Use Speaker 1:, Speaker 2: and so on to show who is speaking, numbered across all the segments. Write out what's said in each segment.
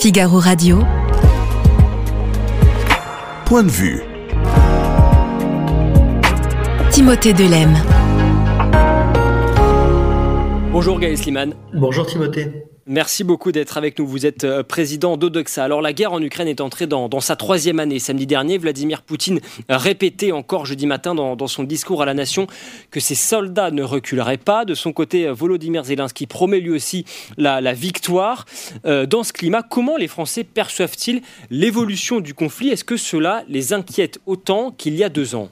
Speaker 1: Figaro Radio.
Speaker 2: Point de vue.
Speaker 1: Timothée Delem.
Speaker 3: Bonjour Gaël Sliman.
Speaker 4: Bonjour Timothée.
Speaker 3: Merci beaucoup d'être avec nous. Vous êtes euh, président d'Odoxa. Alors la guerre en Ukraine est entrée dans, sa troisième année. Samedi dernier, Vladimir Poutine répétait encore jeudi matin dans, son discours à la nation que ses soldats ne reculeraient pas. De son côté, Volodymyr Zelensky promet lui aussi la, victoire. Euh, dans ce climat, comment les Français perçoivent-ils l'évolution du conflit? Est-ce que cela les inquiète autant qu'il y a deux ans?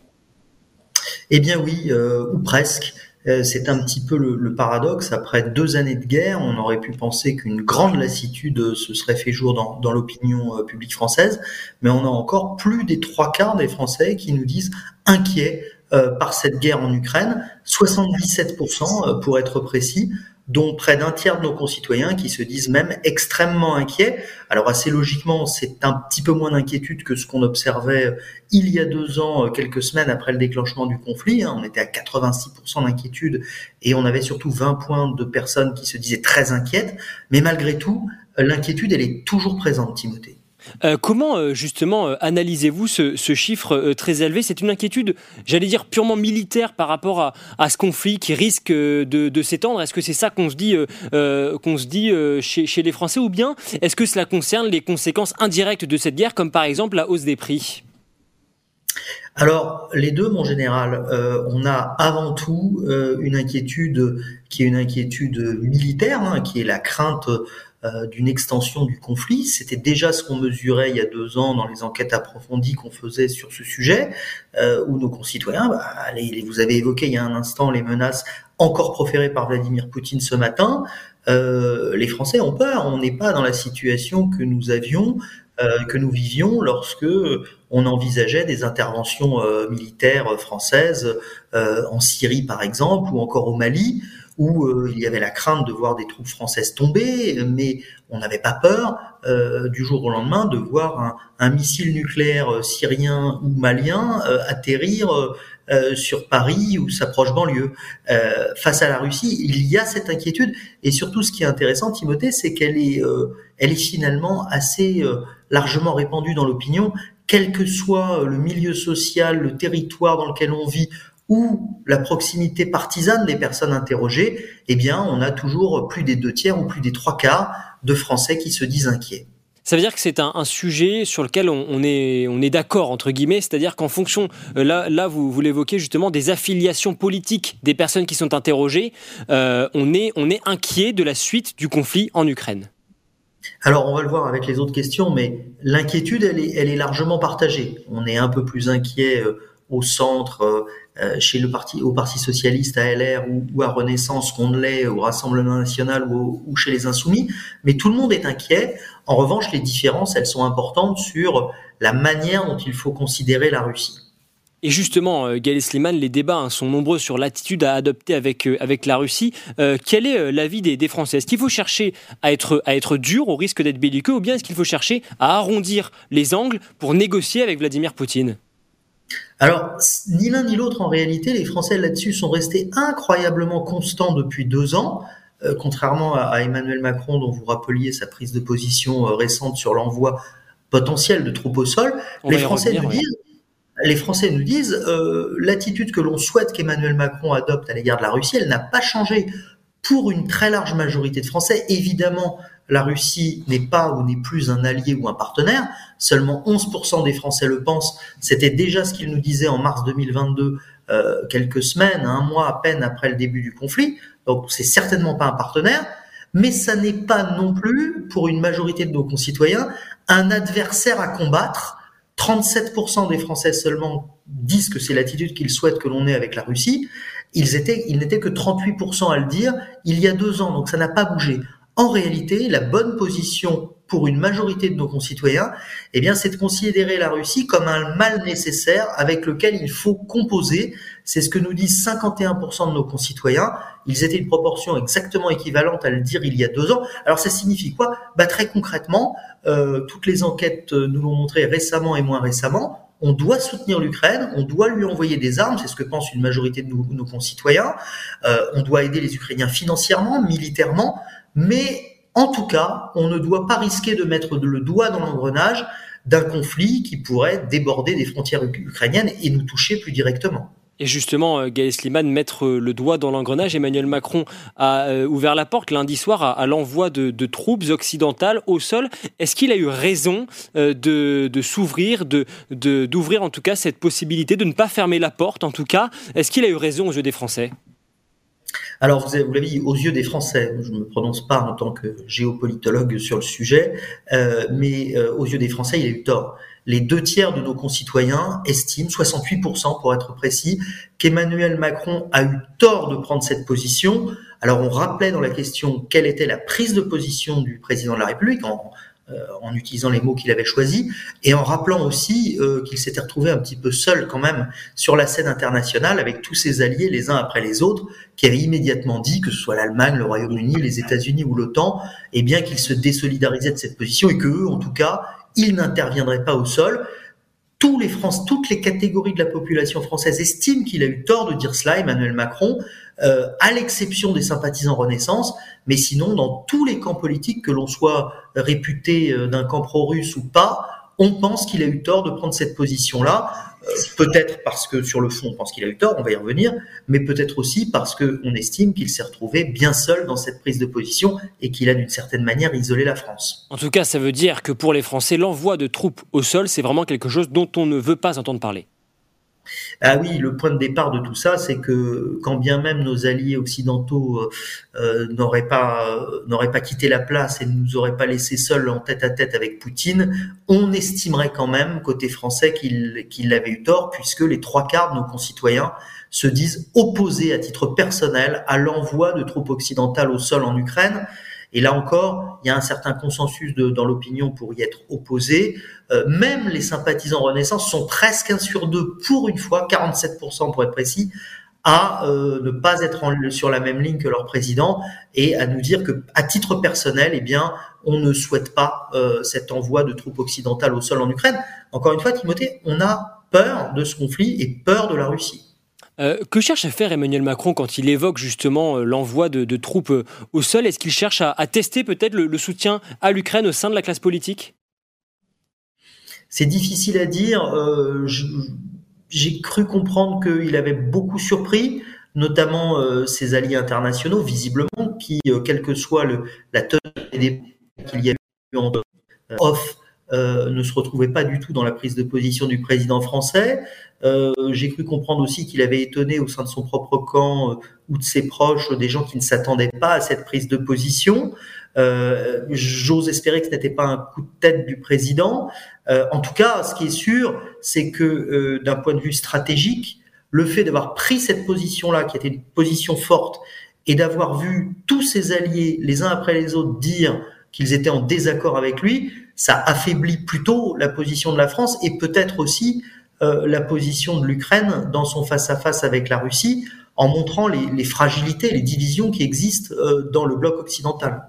Speaker 4: Eh bien oui, euh, ou presque. Euh, c'est un petit peu le, paradoxe. Après deux années de guerre, on aurait pu penser qu'une grande lassitude se serait fait jour dans, l'opinion euh, publique française, mais on a encore plus des trois quarts des Français qui nous disent inquiets euh, par cette guerre en Ukraine, 77% pour être précis, dont près d'un tiers de nos concitoyens qui se disent même extrêmement inquiets. Alors assez logiquement, c'est un petit peu moins d'inquiétude que ce qu'on observait il y a deux ans, euh, quelques semaines après le déclenchement du conflit. Hein. On était à 86% d'inquiétude et on avait surtout 20 points de personnes qui se disaient très inquiètes. Mais malgré tout, l'inquiétude, elle est toujours présente, Timothée.
Speaker 3: Euh, comment euh, justement euh, analysez-vous ce, chiffre très élevé? C'est une inquiétude, j'allais dire, purement militaire par rapport à, ce conflit qui risque de, s'étendre. Est-ce que c'est ça qu'on se dit, qu'on se dit chez, les Français? Ou bien est-ce que cela concerne les conséquences indirectes de cette guerre, comme par exemple la hausse des prix?
Speaker 4: Alors, les deux, mon général, on a avant tout une inquiétude qui est une inquiétude militaire, hein, qui est la crainte d'une extension du conflit. C'était déjà ce qu'on mesurait il y a deux ans dans les enquêtes approfondies qu'on faisait sur ce sujet, euh, où nos concitoyens, bah, vous avez évoqué il y a un instant les menaces encore proférées par Vladimir Poutine ce matin. Euh, les Français ont peur. On n'est pas dans la situation que nous avions, euh, que nous vivions lorsque on envisageait des interventions euh, militaires françaises en Syrie, par exemple, ou encore au Mali où euh, il y avait la crainte de voir des troupes françaises tomber, mais on n'avait pas peur euh, du jour au lendemain de voir un, un missile nucléaire euh, syrien ou malien atterrir sur Paris ou sa proche banlieue. face à la Russie, il y a cette inquiétude, et surtout ce qui est intéressant, Timothée, c'est qu'elle est, elle est finalement assez largement répandue dans l'opinion, quel que soit le milieu social, le territoire dans lequel on vit, ou la proximité partisane des personnes interrogées, eh bien, on a toujours plus des deux tiers ou plus des trois quarts de Français qui se disent inquiets.
Speaker 3: Ça veut dire que c'est un, sujet sur lequel on, est, on est d'accord, entre guillemets, c'est-à-dire qu'en fonction, euh, là, là vous, vous l'évoquez justement, des affiliations politiques des personnes qui sont interrogées, euh, on, est, on est inquiet de la suite du conflit en Ukraine.
Speaker 4: Alors, on va le voir avec les autres questions, mais l'inquiétude, elle est, elle est largement partagée. On est un peu plus inquiet euh, au centre, euh, euh, chez le parti, au Parti socialiste, à LR ou, à Renaissance, qu'on l'est au Rassemblement national ou, ou, chez les Insoumis, mais tout le monde est inquiet. En revanche, les différences, elles sont importantes sur la manière dont il faut considérer la Russie.
Speaker 3: Et justement, euh, Gaël Sliman, les débats hein, sont nombreux sur l'attitude à adopter avec, avec la Russie. quel est l'avis des, des, Français? Est-ce qu'il faut chercher à être, à être dur au risque d'être belliqueux ou bien est-ce qu'il faut chercher à arrondir les angles pour négocier avec Vladimir Poutine?
Speaker 4: Alors, ni l'un ni l'autre, en réalité, les Français là-dessus sont restés incroyablement constants depuis deux ans, euh, contrairement à, Emmanuel Macron, dont vous rappeliez sa prise de position euh, récente sur l'envoi potentiel de troupes au sol. les Français, nous disent, les Français nous disent, euh, l'attitude que l'on souhaite qu'Emmanuel Macron adopte à l'égard de la Russie, elle n'a pas changé. Pour une très large majorité de Français, évidemment, la Russie n'est pas ou n'est plus un allié ou un partenaire. Seulement 11% des Français le pensent. C'était déjà ce qu'ils nous disaient en mars 2022, euh, quelques semaines, un mois à peine après le début du conflit. Donc c'est certainement pas un partenaire, mais ça n'est pas non plus, pour une majorité de nos concitoyens, un adversaire à combattre. 37% des Français seulement disent que c'est l'attitude qu'ils souhaitent que l'on ait avec la Russie. Ils étaient, ils n'étaient que 38% à le dire il y a deux ans, donc ça n'a pas bougé. En réalité, la bonne position pour une majorité de nos concitoyens, eh bien, c'est de considérer la Russie comme un mal nécessaire avec lequel il faut composer. C'est ce que nous disent 51% de nos concitoyens. Ils étaient une proportion exactement équivalente à le dire il y a deux ans. Alors, ça signifie quoi? Bah, Très concrètement, euh, toutes les enquêtes nous l'ont montré récemment et moins récemment. On doit soutenir l'Ukraine, on doit lui envoyer des armes, c'est ce que pense une majorité de nos, concitoyens. Euh, on doit aider les Ukrainiens financièrement, militairement, mais En tout cas, on ne doit pas risquer de mettre le doigt dans l'engrenage d'un conflit qui pourrait déborder des frontières ukrainiennes et nous toucher plus directement.
Speaker 3: Et justement, euh, Gaël Sliman, mettre euh, le doigt dans l'engrenage, Emmanuel Macron a euh, ouvert la porte lundi soir à, l'envoi de, troupes occidentales au sol. Est-ce qu'il a eu raison de, s'ouvrir, d'ouvrir en tout cas cette possibilité, de ne pas fermer la porte en tout cas? Est-ce qu'il a eu raison aux yeux des Français?
Speaker 4: Alors, vous, l'avez dit, aux yeux des Français, je ne me prononce pas en tant que géopolitologue sur le sujet, mais aux yeux des Français, il a eu tort les deux tiers de nos concitoyens estiment, 68% pour être précis, qu'Emmanuel Macron a eu tort de prendre cette position. Alors on rappelait dans la question quelle était la prise de position du président de la République en, euh, en utilisant les mots qu'il avait choisis et en rappelant aussi euh, qu'il s'était retrouvé un petit peu seul quand même sur la scène internationale avec tous ses alliés les uns après les autres qui avaient immédiatement dit que ce soit l'Allemagne, le Royaume-Uni, les États-Unis ou l'OTAN, eh bien qu'ils se désolidarisaient de cette position et que en tout cas, il n'interviendrait pas au sol. Tous les toutes les catégories de la population française estiment qu'il a eu tort de dire cela, Emmanuel Macron, euh, à l'exception des sympathisants Renaissance, mais sinon, dans tous les camps politiques, que l'on soit réputé euh, d'un camp pro-russe ou pas, on pense qu'il a eu tort de prendre cette position-là. Euh, peut-être parce que sur le fond, on pense qu'il a eu tort, on va y revenir, mais peut-être aussi parce qu'on estime qu'il s'est retrouvé bien seul dans cette prise de position et qu'il a d'une certaine manière isolé la France.
Speaker 3: En tout cas, ça veut dire que pour les Français, l'envoi de troupes au sol, c'est vraiment quelque chose dont on ne veut pas entendre parler.
Speaker 4: Ah oui, le point de départ de tout ça, c'est que quand bien même nos alliés occidentaux euh, euh, n'auraient pas n'auraient pas quitté la place et ne nous auraient pas laissé seuls en tête à tête avec Poutine, on estimerait quand même côté français qu'il qu'il avait eu tort, puisque les trois quarts de nos concitoyens se disent opposés à titre personnel à l'envoi de troupes occidentales au sol en Ukraine. Et là encore, il y a un certain consensus dans l'opinion pour y être opposé. Euh, même les sympathisants Renaissance sont presque un sur deux, pour une fois, 47% pour être précis, à euh, ne pas être sur la même ligne que leur président et à nous dire que, à titre personnel, eh bien, on ne souhaite pas euh, cet envoi de troupes occidentales au sol en Ukraine. Encore une fois, Timothée, on a peur de ce conflit et peur de la Russie.
Speaker 3: Euh, que cherche à faire Emmanuel Macron quand il évoque justement euh, l'envoi de, troupes euh, au sol? Est-ce qu'il cherche à, tester peut-être le, soutien à l'Ukraine au sein de la classe politique?
Speaker 4: C'est difficile à dire. J'ai cru comprendre qu'il avait beaucoup surpris, notamment ses alliés internationaux, visiblement, qui, quelle que soit le, la tenue qu'il y a eu en off, euh, ne se retrouvait pas du tout dans la prise de position du président français. Euh, J'ai cru comprendre aussi qu'il avait étonné au sein de son propre camp euh, ou de ses proches des gens qui ne s'attendaient pas à cette prise de position. J'ose espérer que ce n'était pas un coup de tête du président. en tout cas, ce qui est sûr, c'est que d'un point de vue stratégique, le fait d'avoir pris cette position-là, qui était une position forte, et d'avoir vu tous ses alliés, les uns après les autres, dire qu'ils étaient en désaccord avec lui, ça affaiblit plutôt la position de la France et peut-être aussi euh, la position de l'Ukraine dans son face-à-face avec la Russie, en montrant les, fragilités, les divisions qui existent euh, dans le bloc occidental.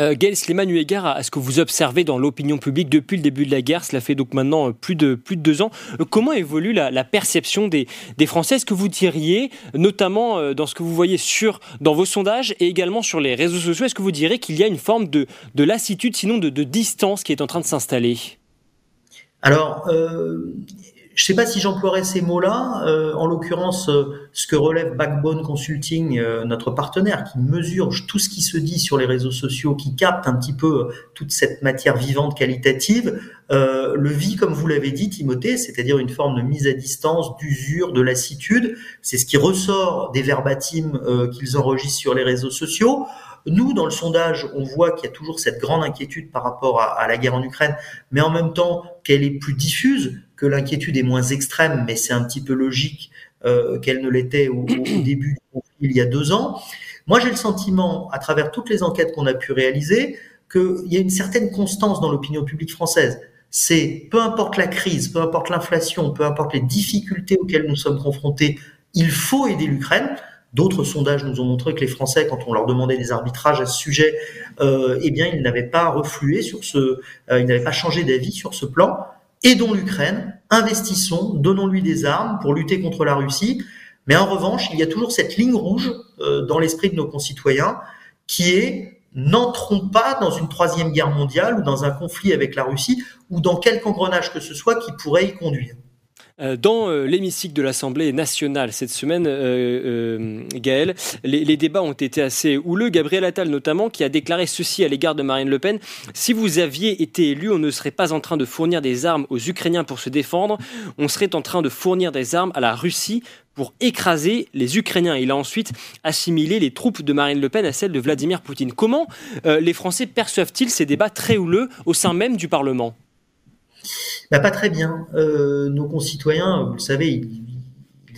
Speaker 3: Euh, Gaël Sliman, eu à ce que vous observez dans l'opinion publique depuis le début de la guerre, cela fait donc maintenant euh, plus de, deux ans, euh, comment évolue la, perception des, des Français? Est-ce que vous diriez, notamment dans ce que vous voyez sur, dans vos sondages et également sur les réseaux sociaux, est-ce que vous diriez qu'il y a une forme de, de lassitude, sinon de, de, distance qui est en train de s'installer?
Speaker 4: Alors, je ne sais pas si j'emploierais ces mots-là. Euh, en l'occurrence, euh, ce que relève Backbone Consulting, euh, notre partenaire, qui mesure tout ce qui se dit sur les réseaux sociaux, qui capte un petit peu toute cette matière vivante qualitative, le vit comme vous l'avez dit, Timothée, c'est-à-dire une forme de mise à distance, d'usure, de lassitude. C'est ce qui ressort des verbatims qu'ils enregistrent sur les réseaux sociaux. Nous, dans le sondage, on voit qu'il y a toujours cette grande inquiétude par rapport à, à la guerre en Ukraine, mais en même temps qu'elle est plus diffuse que l'inquiétude est moins extrême, mais c'est un petit peu logique euh, qu'elle ne l'était au, début du conflit il y a deux ans. Moi, j'ai le sentiment, à travers toutes les enquêtes qu'on a pu réaliser, qu'il y a une certaine constance dans l'opinion publique française. C'est peu importe la crise, peu importe l'inflation, peu importe les difficultés auxquelles nous sommes confrontés, il faut aider l'Ukraine. D'autres sondages nous ont montré que les Français, quand on leur demandait des arbitrages à ce sujet, euh, eh bien, ils n'avaient pas reflué sur ce, euh, ils n'avaient pas changé d'avis sur ce plan aidons l'Ukraine, investissons, donnons-lui des armes pour lutter contre la Russie. Mais en revanche, il y a toujours cette ligne rouge euh, dans l'esprit de nos concitoyens qui est n'entrons pas dans une troisième guerre mondiale ou dans un conflit avec la Russie ou dans quelque engrenage que ce soit qui pourrait y conduire.
Speaker 3: Euh, dans euh, l'hémicycle de l'Assemblée nationale cette semaine, euh, Gaël, les, débats ont été assez houleux. Gabriel Attal notamment, qui a déclaré ceci à l'égard de Marine Le Pen si vous aviez été élu, on ne serait pas en train de fournir des armes aux Ukrainiens pour se défendre, on serait en train de fournir des armes à la Russie pour écraser les Ukrainiens. Il a ensuite assimilé les troupes de Marine Le Pen à celles de Vladimir Poutine. Comment les Français perçoivent-ils ces débats très houleux au sein même du Parlement?
Speaker 4: Bah, pas très bien. Euh, nos concitoyens, vous le savez, ils,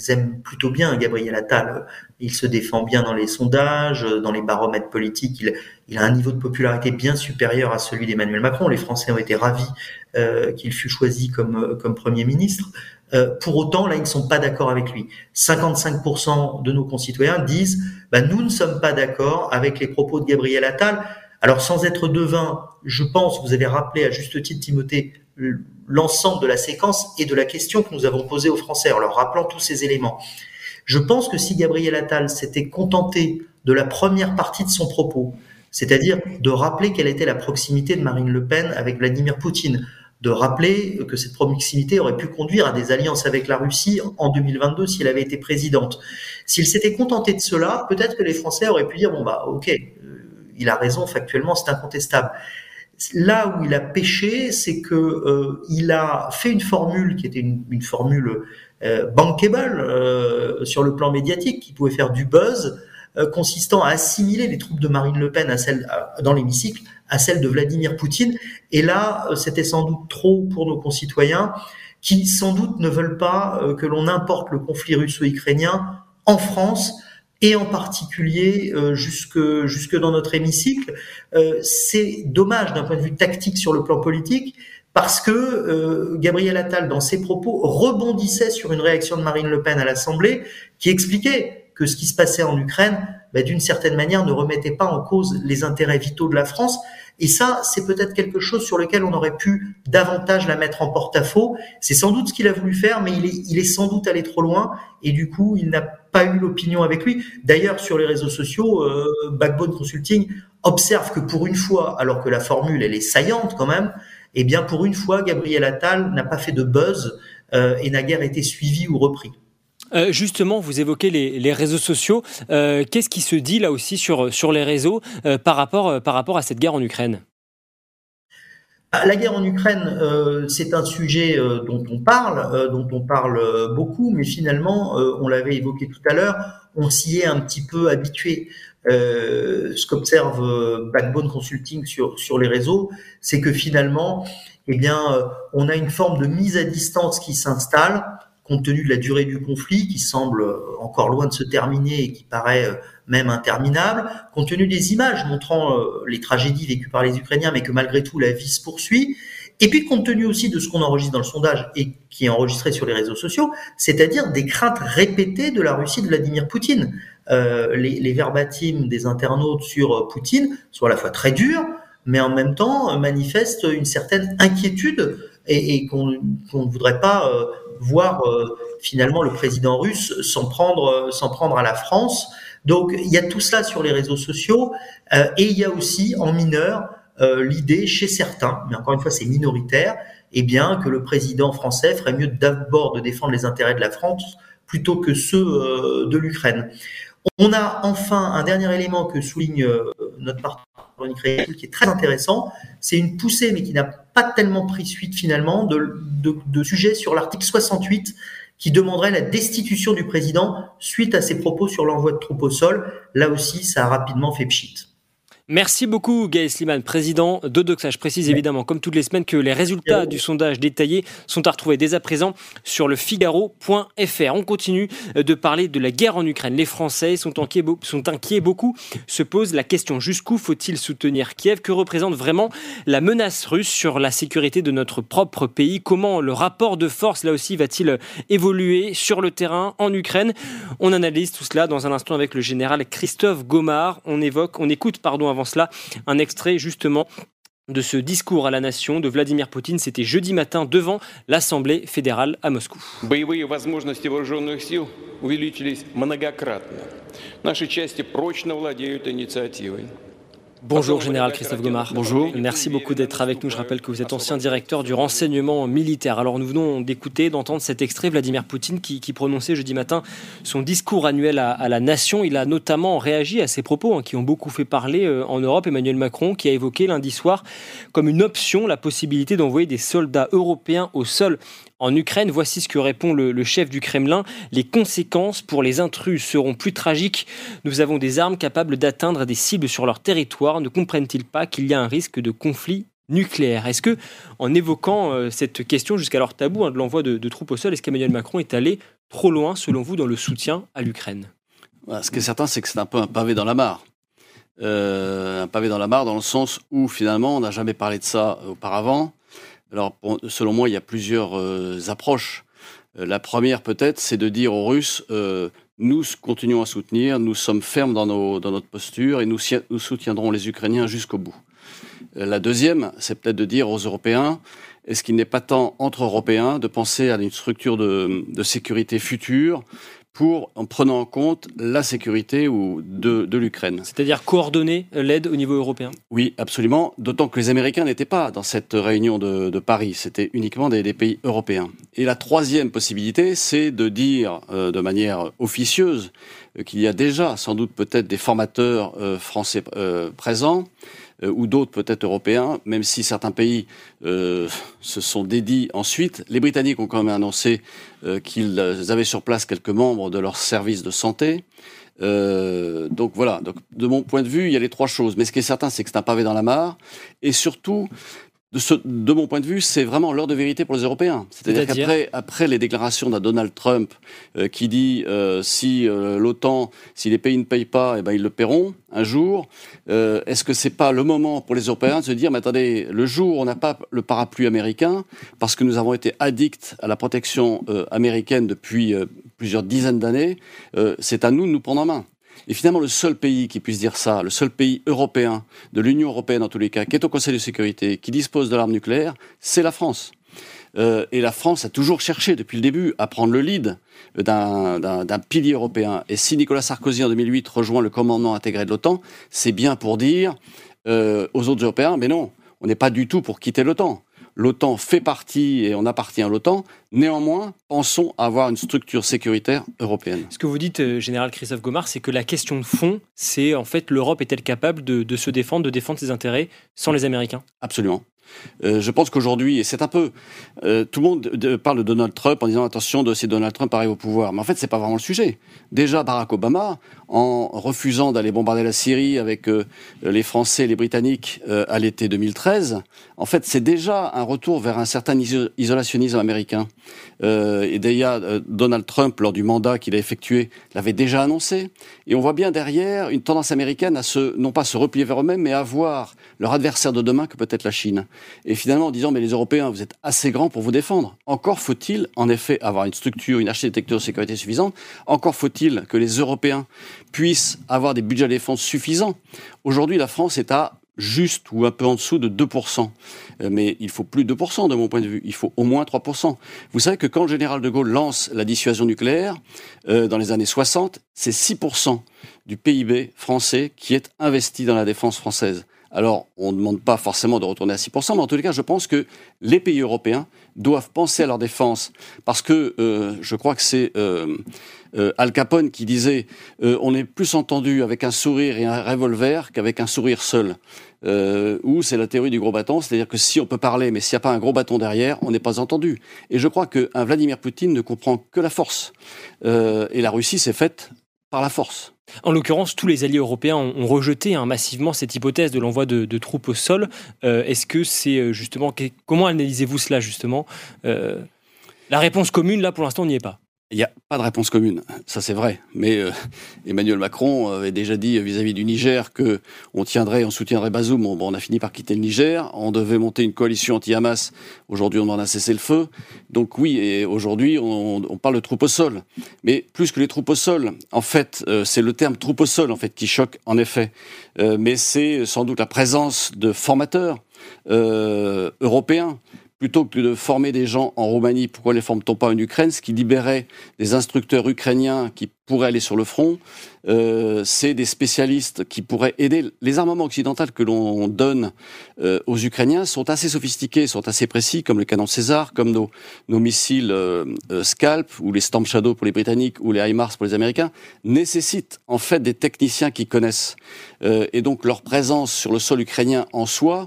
Speaker 4: aiment plutôt bien Gabriel Attal. Il se défend bien dans les sondages, dans les baromètres politiques. Il, a un niveau de popularité bien supérieur à celui d'Emmanuel Macron. Les Français ont été ravis euh, qu'il fût choisi comme, comme Premier ministre. Euh, pour autant, là, ils ne sont pas d'accord avec lui. 55% de nos concitoyens disent bah, nous ne sommes pas d'accord avec les propos de Gabriel Attal. Alors, sans être devin, je pense, vous avez rappelé à juste titre, Timothée, l'ensemble de la séquence et de la question que nous avons posée aux Français en leur rappelant tous ces éléments. Je pense que si Gabriel Attal s'était contenté de la première partie de son propos, c'est-à-dire de rappeler quelle était la proximité de Marine Le Pen avec Vladimir Poutine, de rappeler que cette proximité aurait pu conduire à des alliances avec la Russie en 2022 s'il avait été présidente. S'il s'était contenté de cela, peut-être que les Français auraient pu dire bon bah ok, euh, il a raison factuellement, c'est incontestable. Là où il a péché, c'est que euh, il a fait une formule qui était une, formule euh, bankable euh, sur le plan médiatique, qui pouvait faire du buzz, consistant à assimiler les troupes de Marine Le Pen à celles dans l'hémicycle à celles de Vladimir Poutine. Et là, c'était sans doute trop pour nos concitoyens, qui sans doute ne veulent pas que l'on importe le conflit russo-ukrainien en France et en particulier euh, jusque jusque dans notre hémicycle. Euh, c'est dommage d'un point de vue tactique sur le plan politique parce que euh, Gabriel Attal, dans ses propos, rebondissait sur une réaction de Marine Le Pen à l'Assemblée qui expliquait que ce qui se passait en Ukraine, bah, d'une certaine manière, ne remettait pas en cause les intérêts vitaux de la France. Et ça, c'est peut-être quelque chose sur lequel on aurait pu davantage la mettre en porte-à-faux. C'est sans doute ce qu'il a voulu faire, mais il est, il est sans doute allé trop loin. Et du coup, il n'a pas eu l'opinion avec lui. D'ailleurs, sur les réseaux sociaux, euh, Backbone Consulting observe que pour une fois, alors que la formule elle est saillante quand même, eh bien pour une fois, Gabriel Attal n'a pas fait de buzz euh, et n'a guère été suivi ou repris.
Speaker 3: Euh, justement, vous évoquez les, réseaux sociaux. Qu'est-ce qui se dit là aussi sur, les réseaux par, rapport, par rapport à cette guerre en Ukraine?
Speaker 4: Ah, la guerre en Ukraine, euh, c'est un sujet euh, dont on parle, euh, dont on parle beaucoup, mais finalement, on l'avait évoqué tout à l'heure, on s'y est un petit peu habitué. ce qu'observe Backbone Consulting sur, sur les réseaux, c'est que finalement, eh bien, on a une forme de mise à distance qui s'installe compte tenu de la durée du conflit qui semble encore loin de se terminer et qui paraît euh, même interminable, compte tenu des images montrant euh, les tragédies vécues par les Ukrainiens, mais que malgré tout la vie se poursuit, et puis compte tenu aussi de ce qu'on enregistre dans le sondage et qui est enregistré sur les réseaux sociaux, c'est-à-dire des craintes répétées de la Russie de Vladimir Poutine. Euh, les, les des internautes sur Poutine sont à la fois très durs, mais en même temps manifestent une certaine inquiétude et, et qu'on ne voudrait pas voir euh, finalement le président russe s'en prendre, euh, s'en prendre à la France. Donc il y a tout cela sur les réseaux sociaux euh, et il y a aussi en mineur l'idée chez certains, mais encore une fois c'est minoritaire, eh bien que le président français ferait mieux d'abord de défendre les intérêts de la France plutôt que ceux de l'Ukraine. On a enfin un dernier élément que souligne notre partenaire qui est très intéressant. C'est une poussée, mais qui n'a pas tellement pris suite finalement, de, de, sujets sur l'article 68 qui demanderait la destitution du président suite à ses propos sur l'envoi de troupes au sol. Là aussi, ça a rapidement fait pchit.
Speaker 3: Merci beaucoup Gaël Sliman, président d'Odoxa. Je précise évidemment, comme toutes les semaines, que les résultats du sondage détaillé sont à retrouver dès à présent sur le Figaro.fr. On continue de parler de la guerre en Ukraine. Les Français sont inquiets, sont inquiets beaucoup, se posent la question jusqu'où faut-il soutenir Kiev? Que représente vraiment la menace russe sur la sécurité de notre propre pays? Comment le rapport de force, là aussi, va-t-il évoluer sur le terrain en Ukraine? On analyse tout cela dans un instant avec le général Christophe Gomard. On évoque, on écoute, pardon, avant cela un extrait justement de ce discours à la nation de Vladimir Poutine. C'était jeudi matin devant l'Assemblée fédérale à Moscou.
Speaker 2: Боевые возможности вооруженных сил увеличились многократно. Наши части прочно владеют инициативой.
Speaker 3: Bonjour Général Christophe Gomard.
Speaker 5: Bonjour.
Speaker 3: Merci beaucoup d'être avec nous. Je rappelle que vous êtes ancien directeur du renseignement militaire. Alors nous venons d'écouter, d'entendre cet extrait Vladimir Poutine qui, prononçait jeudi matin son discours annuel à, la nation. Il a notamment réagi à ces propos hein, qui ont beaucoup fait parler euh, en Europe. Emmanuel Macron qui a évoqué lundi soir comme une option la possibilité d'envoyer des soldats européens au sol en Ukraine. Voici ce que répond le, chef du Kremlin. Les conséquences pour les intrus seront plus tragiques. Nous avons des armes capables d'atteindre des cibles sur leur territoire. Ne comprennent-ils pas qu'il y a un risque de conflit nucléaire? Est-ce que, en évoquant euh, cette question jusqu'alors tabou hein, de l'envoi de, troupes au sol, est-ce qu'Emmanuel Macron est allé trop loin, selon vous, dans le soutien à l'Ukraine?
Speaker 5: Ce qui est certain, c'est que c'est un peu un pavé dans la mare. Euh, un pavé dans la mare dans le sens où finalement on n'a jamais parlé de ça auparavant. Alors, selon moi, il y a plusieurs euh, approches. Euh, la première, peut-être, c'est de dire aux Russes euh, nous continuons à soutenir, nous sommes fermes dans, notre posture et nous, soutiendrons les Ukrainiens jusqu'au bout. La deuxième, c'est peut-être de dire aux Européens est-ce qu'il n'est pas temps, entre Européens, de penser à une structure de sécurité future pour en prenant en compte la sécurité ou de, de l'Ukraine.
Speaker 3: C'est-à-dire coordonner l'aide au niveau européen
Speaker 5: Oui, absolument. D'autant que les Américains n'étaient pas dans cette réunion de, de Paris. C'était uniquement des, des, pays européens. Et la troisième possibilité, c'est de dire euh, de manière officieuse euh, qu'il y a déjà sans doute peut-être des formateurs euh, français présents ou d'autres peut-être européens, même si certains pays euh, se sont dédits ensuite. Les Britanniques ont quand même annoncé euh, qu'ils avaient sur place quelques membres de leur service de santé. donc voilà, de mon point de vue, il y a les trois choses. Mais ce qui est certain, c'est que c'est un pavé dans la mare. Et surtout, de, mon point de vue, c'est vraiment l'heure de vérité pour les Européens. C'est-à-dire qu'après après les déclarations d'un Donald Trump euh, qui dit euh, si euh, l'OTAN, si les pays ne payent pas, eh ben ils le paieront un jour. Est-ce que c'est pas le moment pour les Européens de se dire mais attendez, le jour où on n'a pas le parapluie américain parce que nous avons été addicts à la protection américaine depuis plusieurs dizaines d'années, c'est à nous de nous prendre en main. Et finalement, le seul pays qui puisse dire ça, le seul pays européen, de l'Union européenne en tous les cas, qui est au Conseil de sécurité, qui dispose de l'arme nucléaire, c'est la France. Euh, et la France a toujours cherché depuis le début à prendre le lead d'un pilier européen. Et si Nicolas Sarkozy en 2008 rejoint le commandement intégré de l'OTAN, c'est bien pour dire euh, aux autres Européens, mais non, on n'est pas du tout pour quitter l'OTAN l'OTAN fait partie et on appartient à l'OTAN. Néanmoins, pensons avoir une structure sécuritaire européenne.
Speaker 3: Ce que vous dites, euh, Général Christophe Gomard, c'est que la question de fond, c'est en fait l'Europe est-elle capable de, se défendre, de défendre ses intérêts sans les Américains?
Speaker 5: Absolument. Euh, je pense qu'aujourd'hui, et c'est un peu, euh, tout le monde parle de Donald Trump en disant attention de si Donald Trump arrive au pouvoir, mais en fait c'est pas vraiment le sujet. Déjà Barack Obama, en refusant d'aller bombarder la Syrie avec euh, les Français et les Britanniques à l'été 2013, en fait c'est déjà un retour vers un certain isolationnisme américain. et d'ailleurs Donald Trump lors du mandat qu'il a effectué l'avait déjà annoncé. Et on voit bien derrière une tendance américaine à se, non pas se replier vers eux-mêmes, mais à voir leur adversaire de demain que peut être la Chine et finalement en disant mais les Européens, vous êtes assez grands pour vous défendre. Encore faut-il en effet avoir une structure, une architecture de sécurité suffisante. Encore faut-il que les Européens puissent avoir des budgets de défense suffisants. Aujourd'hui, la France est à juste ou un peu en dessous de 2%. Euh, mais il faut plus de 2% de mon point de vue. Il faut au moins 3%. Vous savez que quand le général de Gaulle lance la dissuasion nucléaire, euh, dans les années 60, c'est 6% du PIB français qui est investi dans la défense française. Alors, on ne demande pas forcément de retourner à 6%, mais en tous les cas, je pense que les pays européens doivent penser à leur défense, parce que euh, je crois que c'est euh, euh, Al Capone qui disait on est plus entendu avec un sourire et un revolver qu'avec un sourire seul. ou c'est la théorie du gros bâton, c'est-à-dire que si on peut parler, mais s'il n'y a pas un gros bâton derrière, on n'est pas entendu. Et je crois qu'un Vladimir Poutine ne comprend que la force. et la Russie s'est faite par la force.
Speaker 3: En l'occurrence, tous les alliés européens ont, rejeté hein, massivement cette hypothèse de l'envoi de, troupes au sol. Euh, est-ce que c'est euh, justement comment analysez-vous cela justement? Euh, La réponse commune là, pour l'instant, n'y est pas.
Speaker 5: Il n'y a pas de réponse commune, ça c'est vrai. Mais euh, Emmanuel Macron avait déjà dit vis-à-vis du Niger que on tiendrait, on soutiendrait Bazoum. Bon, on a fini par quitter le Niger. On devait monter une coalition anti-Hamas. Aujourd'hui, on en a cessé le feu. Donc oui, et aujourd'hui, on, parle de troupes au sol. Mais plus que les troupes au sol, en fait, euh, c'est le terme troupes au sol en fait qui choque en effet. Euh, mais c'est sans doute la présence de formateurs européens plutôt que de former des gens en Roumanie, pourquoi ne les forme-t-on pas en Ukraine Ce qui libérait des instructeurs ukrainiens qui pourraient aller sur le front. Euh, c'est des spécialistes qui pourraient aider. Les armements occidentaux que l'on donne euh, aux Ukrainiens sont assez sophistiqués, sont assez précis, comme le canon César, comme nos, nos missiles euh, Scalp ou les Storm Shadow pour les Britanniques ou les HIMARS pour les Américains, nécessitent en fait des techniciens qui connaissent. et donc leur présence sur le sol ukrainien en soi,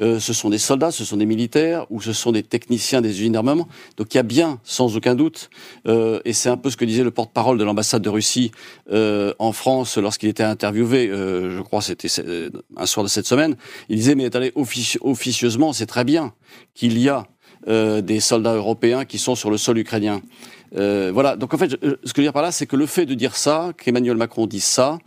Speaker 5: ce sont des soldats, ce sont des militaires ou ce sont des techniciens des usines d'armement. Donc il y a bien, sans aucun doute, et c'est un peu ce que disait le porte-parole de l'ambassade de Russie en France lorsqu'il était interviewé, euh, je crois c'était euh, un soir de cette semaine, il disait mais attendez, officieusement c'est très bien qu'il y a euh, des soldats européens qui sont sur le sol ukrainien. voilà, donc en fait, ce que je veux dire par là, c'est que le fait de dire ça, qu'Emmanuel Macron dise ça,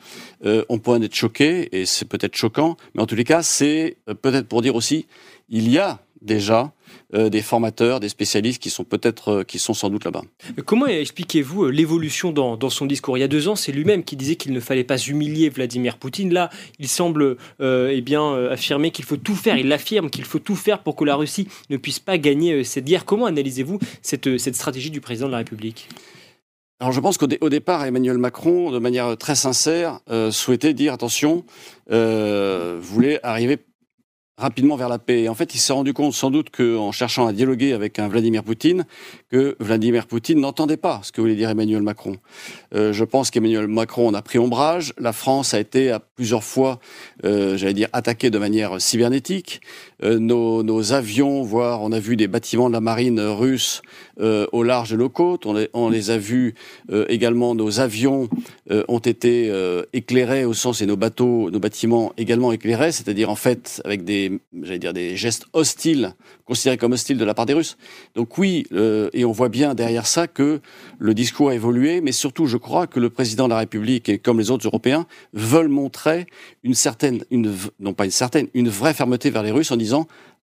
Speaker 5: on peut en être choqué, et c'est peut-être choquant, mais en tous les cas, c'est peut-être pour dire aussi, il y a déjà euh, des formateurs, des spécialistes qui sont peut-être, euh, qui sont sans doute là-bas.
Speaker 3: Comment expliquez-vous euh, l'évolution dans, dans, son discours? Il y a deux ans, c'est lui-même qui disait qu'il ne fallait pas humilier Vladimir Poutine. Là, il semble eh bien, affirmer qu'il faut tout faire. Il affirme qu'il faut tout faire pour que la Russie ne puisse pas gagner cette guerre. Comment analysez-vous cette, cette stratégie du président de la République?
Speaker 5: Alors je pense qu'au départ, Emmanuel Macron, de manière très sincère, souhaitait dire attention, voulait arriver rapidement vers la paix. Et en fait, il s'est rendu compte sans doute qu'en cherchant à dialoguer avec un Vladimir Poutine, que Vladimir Poutine n'entendait pas ce que voulait dire Emmanuel Macron. Euh, je pense qu'Emmanuel Macron en a pris ombrage. La France a été à plusieurs fois, euh, j'allais dire, attaquée de manière cybernétique. Euh, nos, avions, voire on a vu des bâtiments de la marine russe euh, au large de nos côtes. On les, on les a vus euh, également. Nos avions ont été éclairés au sens et nos bateaux, nos bâtiments également éclairés, c'est-à-dire en fait avec des, j'allais dire des gestes hostiles, considérés comme hostiles de la part des Russes. Donc oui, et on voit bien derrière ça que le discours a évolué, mais surtout je crois que le président de la République et comme les autres Européens veulent montrer une certaine, une, non pas une certaine, une vraie fermeté vers les Russes en disant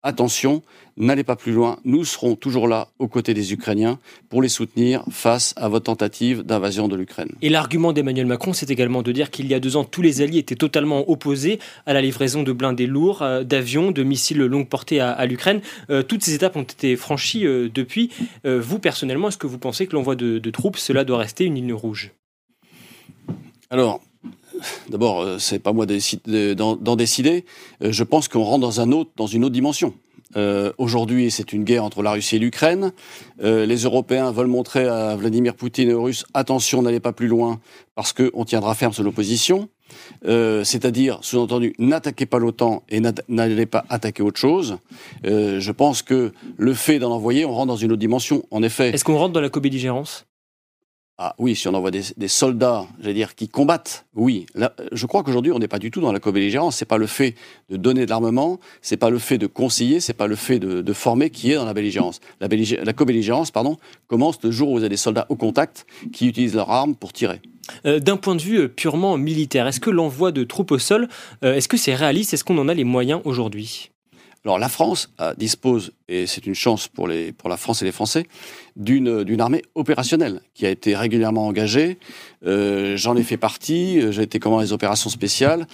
Speaker 5: attention, n'allez pas plus loin, nous serons toujours là aux côtés des Ukrainiens pour les soutenir face à votre tentative d'invasion de l'Ukraine.
Speaker 3: Et l'argument d'Emmanuel Macron, c'est également de dire qu'il y a deux ans, tous les alliés étaient totalement opposés à la livraison de blindés lourds, euh, d'avions, de missiles longue portée à, l'Ukraine. Euh, toutes ces étapes ont été franchies euh, depuis. vous, personnellement, est-ce que vous pensez que l'envoi de, de troupes, cela doit rester une ligne rouge?
Speaker 5: Alors, d'abord, euh, c'est pas moi d'en décider. Euh, je pense qu'on rentre dans une autre dimension. Euh, Aujourd'hui, c'est une guerre entre la Russie et l'Ukraine. Les Européens veulent montrer à Vladimir Poutine et aux Russes attention, n'allez pas plus loin parce qu'on tiendra ferme sur l'opposition. C'est-à-dire, sous-entendu, n'attaquez pas l'OTAN et n'allez pas attaquer autre chose. Je pense que le fait d'en envoyer, on rentre dans une autre dimension. En effet.
Speaker 3: Est-ce qu'on rentre dans la co-belligérance?
Speaker 5: Ah oui, si on envoie des, soldats, j'allais dire, qui combattent, oui. Je crois qu'aujourd'hui, on n'est pas du tout dans la co-belligérance. C'est pas le fait de donner de l'armement, c'est pas le fait de conseiller, c'est pas le fait de, former qui est dans la belligérance. La, la co-belligérance, pardon, commence le jour où vous avez des soldats au contact qui utilisent leurs armes pour tirer.
Speaker 3: Euh, D'un point de vue euh, purement militaire, est-ce que l'envoi de troupes au sol, euh, est-ce que c'est réaliste? Est-ce qu'on en a les moyens aujourd'hui?
Speaker 5: Alors la France dispose, et c'est une chance pour, la France et les Français, d'une armée opérationnelle qui a été régulièrement engagée. Euh, J'en ai fait partie, j'ai été commandant des opérations spéciales,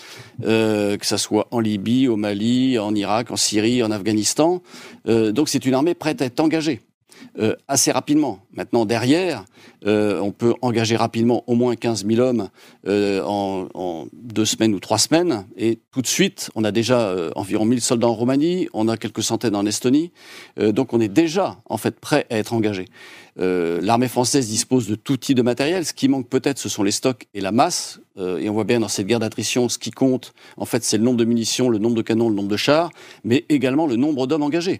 Speaker 5: euh, que ce soit en Libye, au Mali, en Irak, en Syrie, en Afghanistan. Euh, donc c'est une armée prête à être engagée. Euh, assez rapidement. Maintenant, derrière, euh, on peut engager rapidement au moins 15 000 hommes euh, en, deux semaines ou trois semaines. Et tout de suite, on a déjà environ 1000 soldats en Roumanie, on a quelques centaines en Estonie. donc on est déjà, en fait, prêt à être engagé. Euh, l'armée française dispose de tout type de matériel. Ce qui manque peut-être, ce sont les stocks et la masse. Euh, et on voit bien dans cette guerre d'attrition, ce qui compte, en fait, c'est le nombre de munitions, le nombre de canons, le nombre de chars, mais également le nombre d'hommes engagés.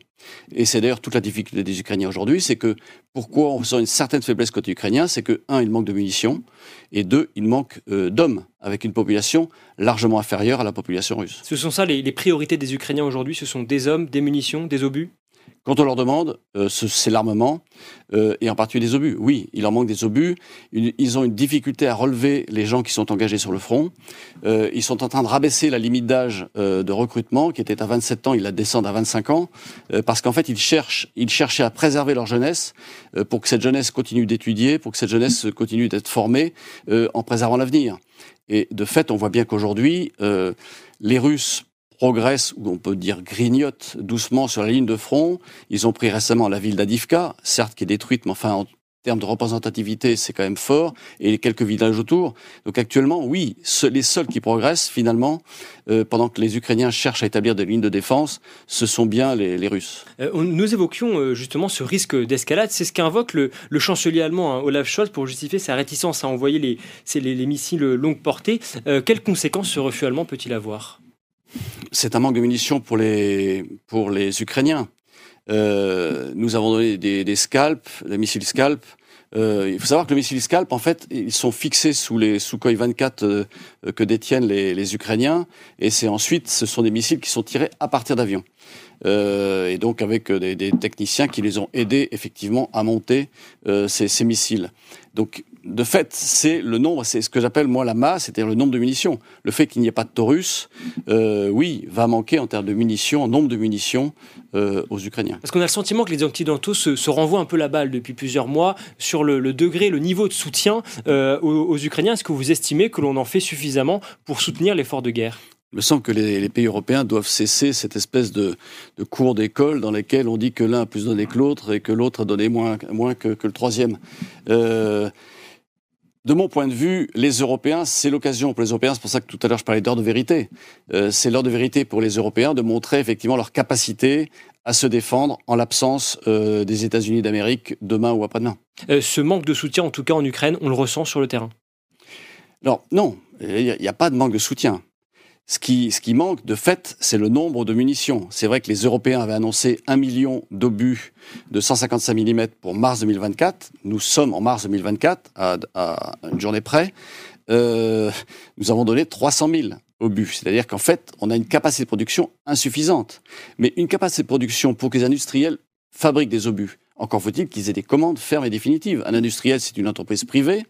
Speaker 5: Et c'est d'ailleurs toute la difficulté des Ukrainiens aujourd'hui, c'est que pourquoi on ressent une certaine faiblesse côté ukrainien, c'est que, un, il manque de munitions, et deux, il manque euh, d'hommes, avec une population largement inférieure à la population russe.
Speaker 3: Ce sont ça les, les priorités des Ukrainiens aujourd'hui, ce sont des hommes, des munitions, des obus?
Speaker 5: Quand on leur demande, euh, c'est l'armement, euh, et en particulier des obus. Oui, il en manque des obus. Ils ont une difficulté à relever les gens qui sont engagés sur le front. Euh, ils sont en train de rabaisser la limite d'âge de recrutement, qui était à 27 ans, ils la descendent à 25 ans, parce qu'en fait, ils cherchent, ils cherchaient à préserver leur jeunesse pour que cette jeunesse continue d'étudier, pour que cette jeunesse continue d'être formée en préservant l'avenir. Et de fait, on voit bien qu'aujourd'hui, les Russes progressent, ou on peut dire grignotent doucement sur la ligne de front. Ils ont pris récemment la ville d'Adivka, certes qui est détruite, mais enfin en termes de représentativité, c'est quand même fort, et quelques villages autour. Donc actuellement, oui, les seuls qui progressent finalement, euh, pendant que les Ukrainiens cherchent à établir des lignes de défense, ce sont bien les, Russes.
Speaker 3: Euh, nous évoquions euh, justement ce risque d'escalade. C'est ce qu'invoque le, chancelier allemand hein, Olaf Scholz pour justifier sa réticence à envoyer les, les, les missiles longue portée. quelles conséquences ce refus allemand peut-il avoir?
Speaker 5: C'est un manque de munitions pour les, pour les Ukrainiens. nous avons donné des, des scalps, des missiles scalp, euh, il faut savoir que le missile Scalp, en fait, ils sont fixés sous les Sukhoi 24 euh, que détiennent les, les Ukrainiens, et c'est ensuite, ce sont des missiles qui sont tirés à partir d'avions. Euh, et donc avec des, techniciens qui les ont aidés effectivement à monter euh, ces, ces, missiles. Donc de fait, c'est le nombre, c'est ce que j'appelle moi la masse, c'est-à-dire le nombre de munitions. Le fait qu'il n'y ait pas de Taurus, euh, oui, va manquer en termes de munitions, en nombre de munitions euh, aux Ukrainiens.
Speaker 3: Parce qu'on a le sentiment que les Occidentaux se, se, renvoient un peu la balle depuis plusieurs mois sur le, le degré, le niveau de soutien euh, aux, aux Ukrainiens. Est-ce que vous estimez que l'on en fait suffisamment pour soutenir l'effort de guerre?
Speaker 5: Il me semble que les, les, pays européens doivent cesser cette espèce de, de cours d'école dans lesquels on dit que l'un a plus donné que l'autre et que l'autre a donné moins, moins que, que le troisième. Euh, de mon point de vue, les Européens, c'est l'occasion pour les Européens, c'est pour ça que tout à l'heure je parlais d'heure de vérité, euh, c'est l'heure de vérité pour les Européens de montrer effectivement leur capacité à se défendre en l'absence euh, des États-Unis d'Amérique demain ou après-demain.
Speaker 3: Euh, ce manque de soutien, en tout cas en Ukraine, on le ressent sur le terrain?
Speaker 5: Alors non, il n'y a, a, pas de manque de soutien. Ce qui, manque, de fait, c'est le nombre de munitions. C'est vrai que les Européens avaient annoncé un million d'obus de 155 mm pour mars 2024. Nous sommes en mars 2024, à, à une journée près. Euh, nous avons donné 300 000 obus. C'est-à-dire qu'en fait, on a une capacité de production insuffisante. Mais une capacité de production pour que les industriels fabriquent des obus. Encore faut-il qu'ils aient des commandes fermes et définitives. Un industriel, c'est une entreprise privée.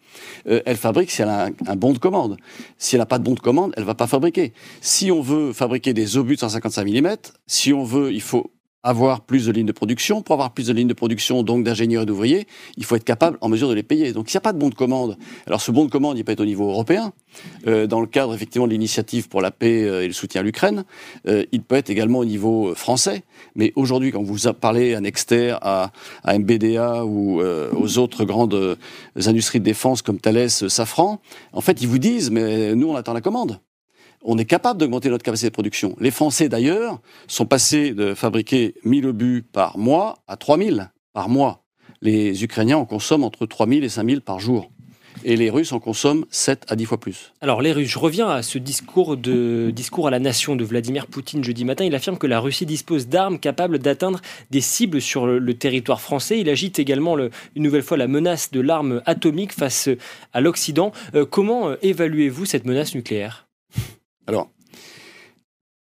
Speaker 5: Euh, elle fabrique si elle a un, bon de commande. Si elle n'a pas de bon de commande, elle va pas fabriquer. Si on veut fabriquer des obus de 155 mm, si on veut, il faut avoir plus de lignes de production. Pour avoir plus de lignes de production, donc d'ingénieurs et d'ouvriers, il faut être capable, en mesure de les payer. Donc, s'il n'y a pas de bon de commande, alors ce bon de commande, il peut être au niveau européen, euh, dans le cadre effectivement de l'initiative pour la paix euh, et le soutien à l'Ukraine. Euh, il peut être également au niveau français. Mais aujourd'hui, quand vous parlez à Nexter, à, à MBDA ou euh, aux autres grandes industries de défense comme Thales, Safran, en fait, ils vous disent, mais nous, on attend la commande on est capable d'augmenter notre capacité de production. Les Français, d'ailleurs, sont passés de fabriquer 1000 obus par mois à 3000 par mois. Les Ukrainiens en consomment entre 3000 et 5000 par jour. Et les Russes en consomment 7 à 10 fois plus.
Speaker 3: Alors les Russes, je reviens à ce discours, à la nation de Vladimir Poutine jeudi matin. Il affirme que la Russie dispose d'armes capables d'atteindre des cibles sur le, territoire français. Il agite également le, une nouvelle fois la menace de l'arme atomique face à l'Occident. Euh, comment évaluez-vous cette menace nucléaire?
Speaker 5: Alors,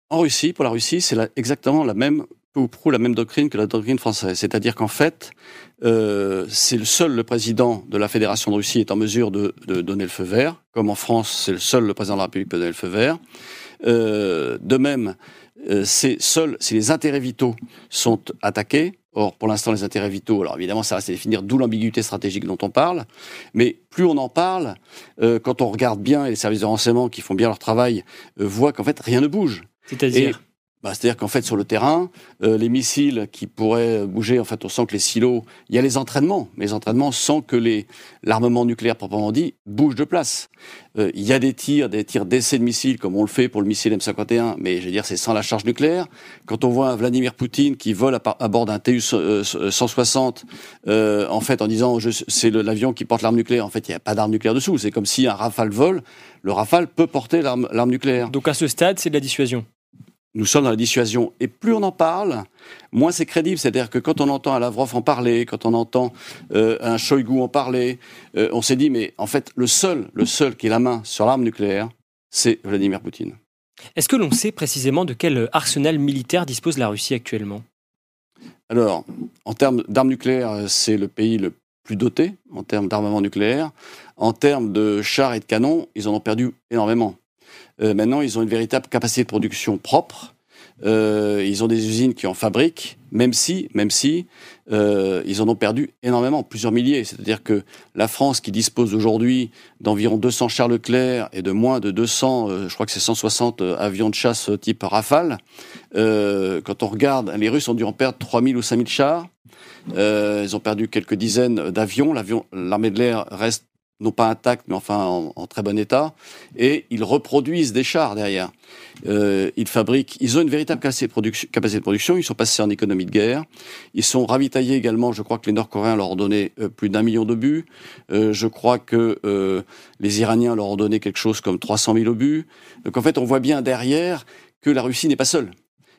Speaker 5: en Russie, pour la Russie, c'est exactement la même, ou prou la même doctrine que la doctrine française. C'est-à-dire qu'en fait, euh, c'est le seul le président de la Fédération de Russie est en mesure de, donner le feu vert, comme en France, c'est le seul le président de la République peut donner le feu vert. Euh, de même, euh, c'est seul si les intérêts vitaux sont attaqués, Or, pour l'instant, les intérêts vitaux, alors évidemment, ça reste à définir, d'où l'ambiguïté stratégique dont on parle. Mais plus on en parle, euh, quand on regarde bien, et les services de renseignement qui font bien leur travail euh, voient qu'en fait, rien ne bouge.
Speaker 3: C'est-à-dire?
Speaker 5: Bah, C'est-à-dire qu'en fait, sur le terrain, euh, les missiles qui pourraient bouger, en fait, on sent que les silos, il y a les entraînements, mais les entraînements sans que l'armement nucléaire proprement dit bouge de place. Euh, il y a des tirs, des tirs d'essai de missiles, comme on le fait pour le missile M51, mais je veux dire, c'est sans la charge nucléaire. Quand on voit un Vladimir Poutine qui vole à, à bord d'un Tu-160, euh, en fait, en disant c'est l'avion qui porte l'arme nucléaire, en fait, il n'y a pas d'arme nucléaire dessous. C'est comme si un Rafale vole, le Rafale peut porter l'arme nucléaire.
Speaker 3: Donc à ce stade, c'est de la dissuasion
Speaker 5: nous sommes dans la dissuasion. Et plus on en parle, moins c'est crédible. C'est-à-dire que quand on entend un Lavrov en parler, quand on entend euh, un Shoigu en parler, euh, on s'est dit, mais en fait, le seul, le seul qui a la main sur l'arme nucléaire, c'est Vladimir Poutine.
Speaker 3: Est-ce que l'on sait précisément de quel arsenal militaire dispose la Russie actuellement?
Speaker 5: Alors, en termes d'armes nucléaires, c'est le pays le plus doté en termes d'armement nucléaire. En termes de chars et de canons, ils en ont perdu énormément. Euh, maintenant, ils ont une véritable capacité de production propre. Euh, ils ont des usines qui en fabriquent, même si, même si, euh, ils en ont perdu énormément, plusieurs milliers. C'est-à-dire que la France, qui dispose aujourd'hui d'environ 200 chars Leclerc et de moins de 200, euh, je crois que c'est 160 euh, avions de chasse type Rafale, quand on regarde, les Russes ont dû en perdre 3000 ou 5000 chars. Ils ont perdu quelques dizaines d'avions. L'armée de l'air reste non pas intact, mais enfin en, très bon état, et ils reproduisent des chars derrière. Euh, ils fabriquent, ils ont une véritable capacité de, production, ils sont passés en économie de guerre, ils sont ravitaillés également, je crois que les Nord-Coréens leur ont donné euh, plus d'un million d'obus, euh, je crois que les Iraniens leur ont donné quelque chose comme 300 000 obus, donc en fait on voit bien derrière que la Russie n'est pas seule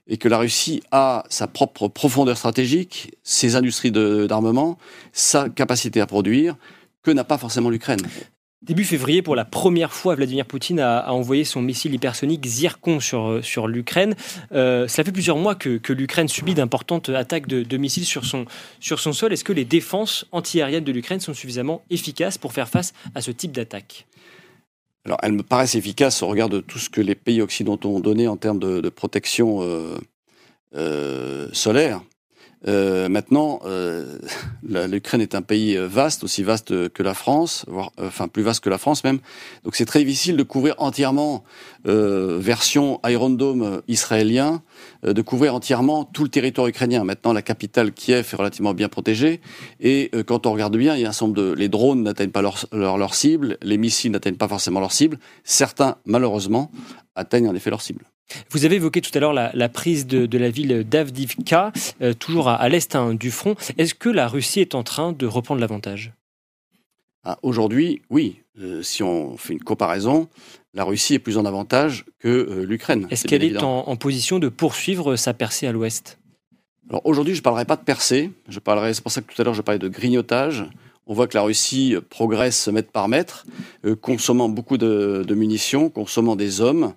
Speaker 5: et que la Russie a sa propre profondeur stratégique, ses industries d'armement, sa capacité à produire, que n'a pas forcément l'Ukraine.
Speaker 3: Début février, pour la première fois, Vladimir Poutine a, envoyé son missile hypersonique Zircon sur, euh, sur l'Ukraine. Euh, cela fait plusieurs mois que, que l'Ukraine subit d'importantes attaques de, de, missiles sur son, sur son sol. Est-ce que les défenses antiaériennes de l'Ukraine sont suffisamment efficaces pour faire face à ce type d'attaque?
Speaker 5: Alors, elles me paraissent efficaces au regard de tout ce que les pays occidentaux ont donné en termes de, de protection euh, euh, solaire. Euh, maintenant, euh, l'Ukraine est un pays euh, vaste, aussi vaste que la France, voire, euh, enfin plus vaste que la France même. Donc c'est très difficile de couvrir entièrement, version Iron Dome israélien, de couvrir entièrement tout le territoire ukrainien. Maintenant, la capitale Kiev est relativement bien protégée, et quand on regarde bien, il y a un certain de les drones n'atteignent pas leur, leur, leur cible, les missiles n'atteignent pas forcément leur cible. Certains, malheureusement, atteignent en effet leur cible.
Speaker 3: Vous avez évoqué tout à l'heure la, prise de, la ville d'Avdivka, euh, toujours à, l'est hein, du front. Est-ce que la Russie est en train de reprendre l'avantage?
Speaker 5: Ah, Aujourd'hui, oui. Euh, si on fait une comparaison, la Russie est plus en avantage que euh, l'Ukraine.
Speaker 3: Est-ce qu'elle est en, position de poursuivre sa percée à l'ouest?
Speaker 5: Alors aujourd'hui, je ne parlerai pas de percée. Je parlerai, c'est pour ça que tout à l'heure, je parlais de grignotage. On voit que la Russie progresse mètre par mètre, consommant beaucoup de, de munitions, consommant des hommes.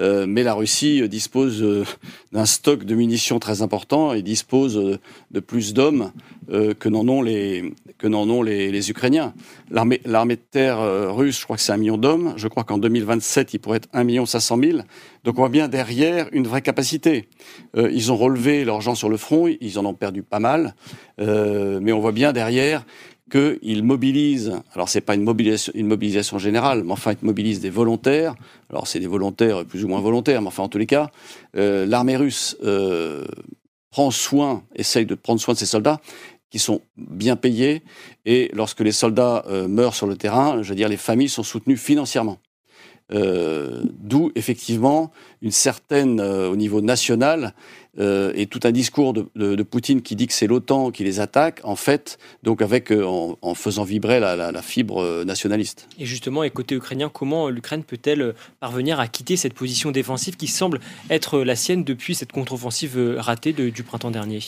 Speaker 5: Euh, mais la Russie euh, dispose euh, d'un stock de munitions très important et dispose de plus d'hommes que n'en ont les que n'en ont les, les Ukrainiens. L'armée l'armée de terre russe, je crois que c'est un million d'hommes. Je crois qu'en 2027, il pourrait être un million cinq cent mille. Donc on voit bien derrière une vraie capacité. ils ont relevé leurs gens sur le front, ils en ont perdu pas mal, mais on voit bien derrière qu'il mobilise, alors c'est pas une mobilisation, générale, mais enfin il mobilise des volontaires, alors c'est des volontaires plus ou moins volontaires, mais enfin en tous les cas, euh, l'armée russe euh, prend soin, essaye de prendre soin de ses soldats, qui sont bien payés, et lorsque les soldats euh, meurent sur le terrain, je veux dire, les familles sont soutenues financièrement. D'où effectivement une certaine, au niveau national, euh, et tout un discours de, Poutine qui dit que c'est l'OTAN qui les attaque, en fait, donc avec euh, en, faisant vibrer la, fibre euh, nationaliste.
Speaker 3: Et justement, et côté ukrainien, comment l'Ukraine peut-elle parvenir à quitter cette position défensive qui semble être la sienne depuis cette contre-offensive ratée du printemps dernier?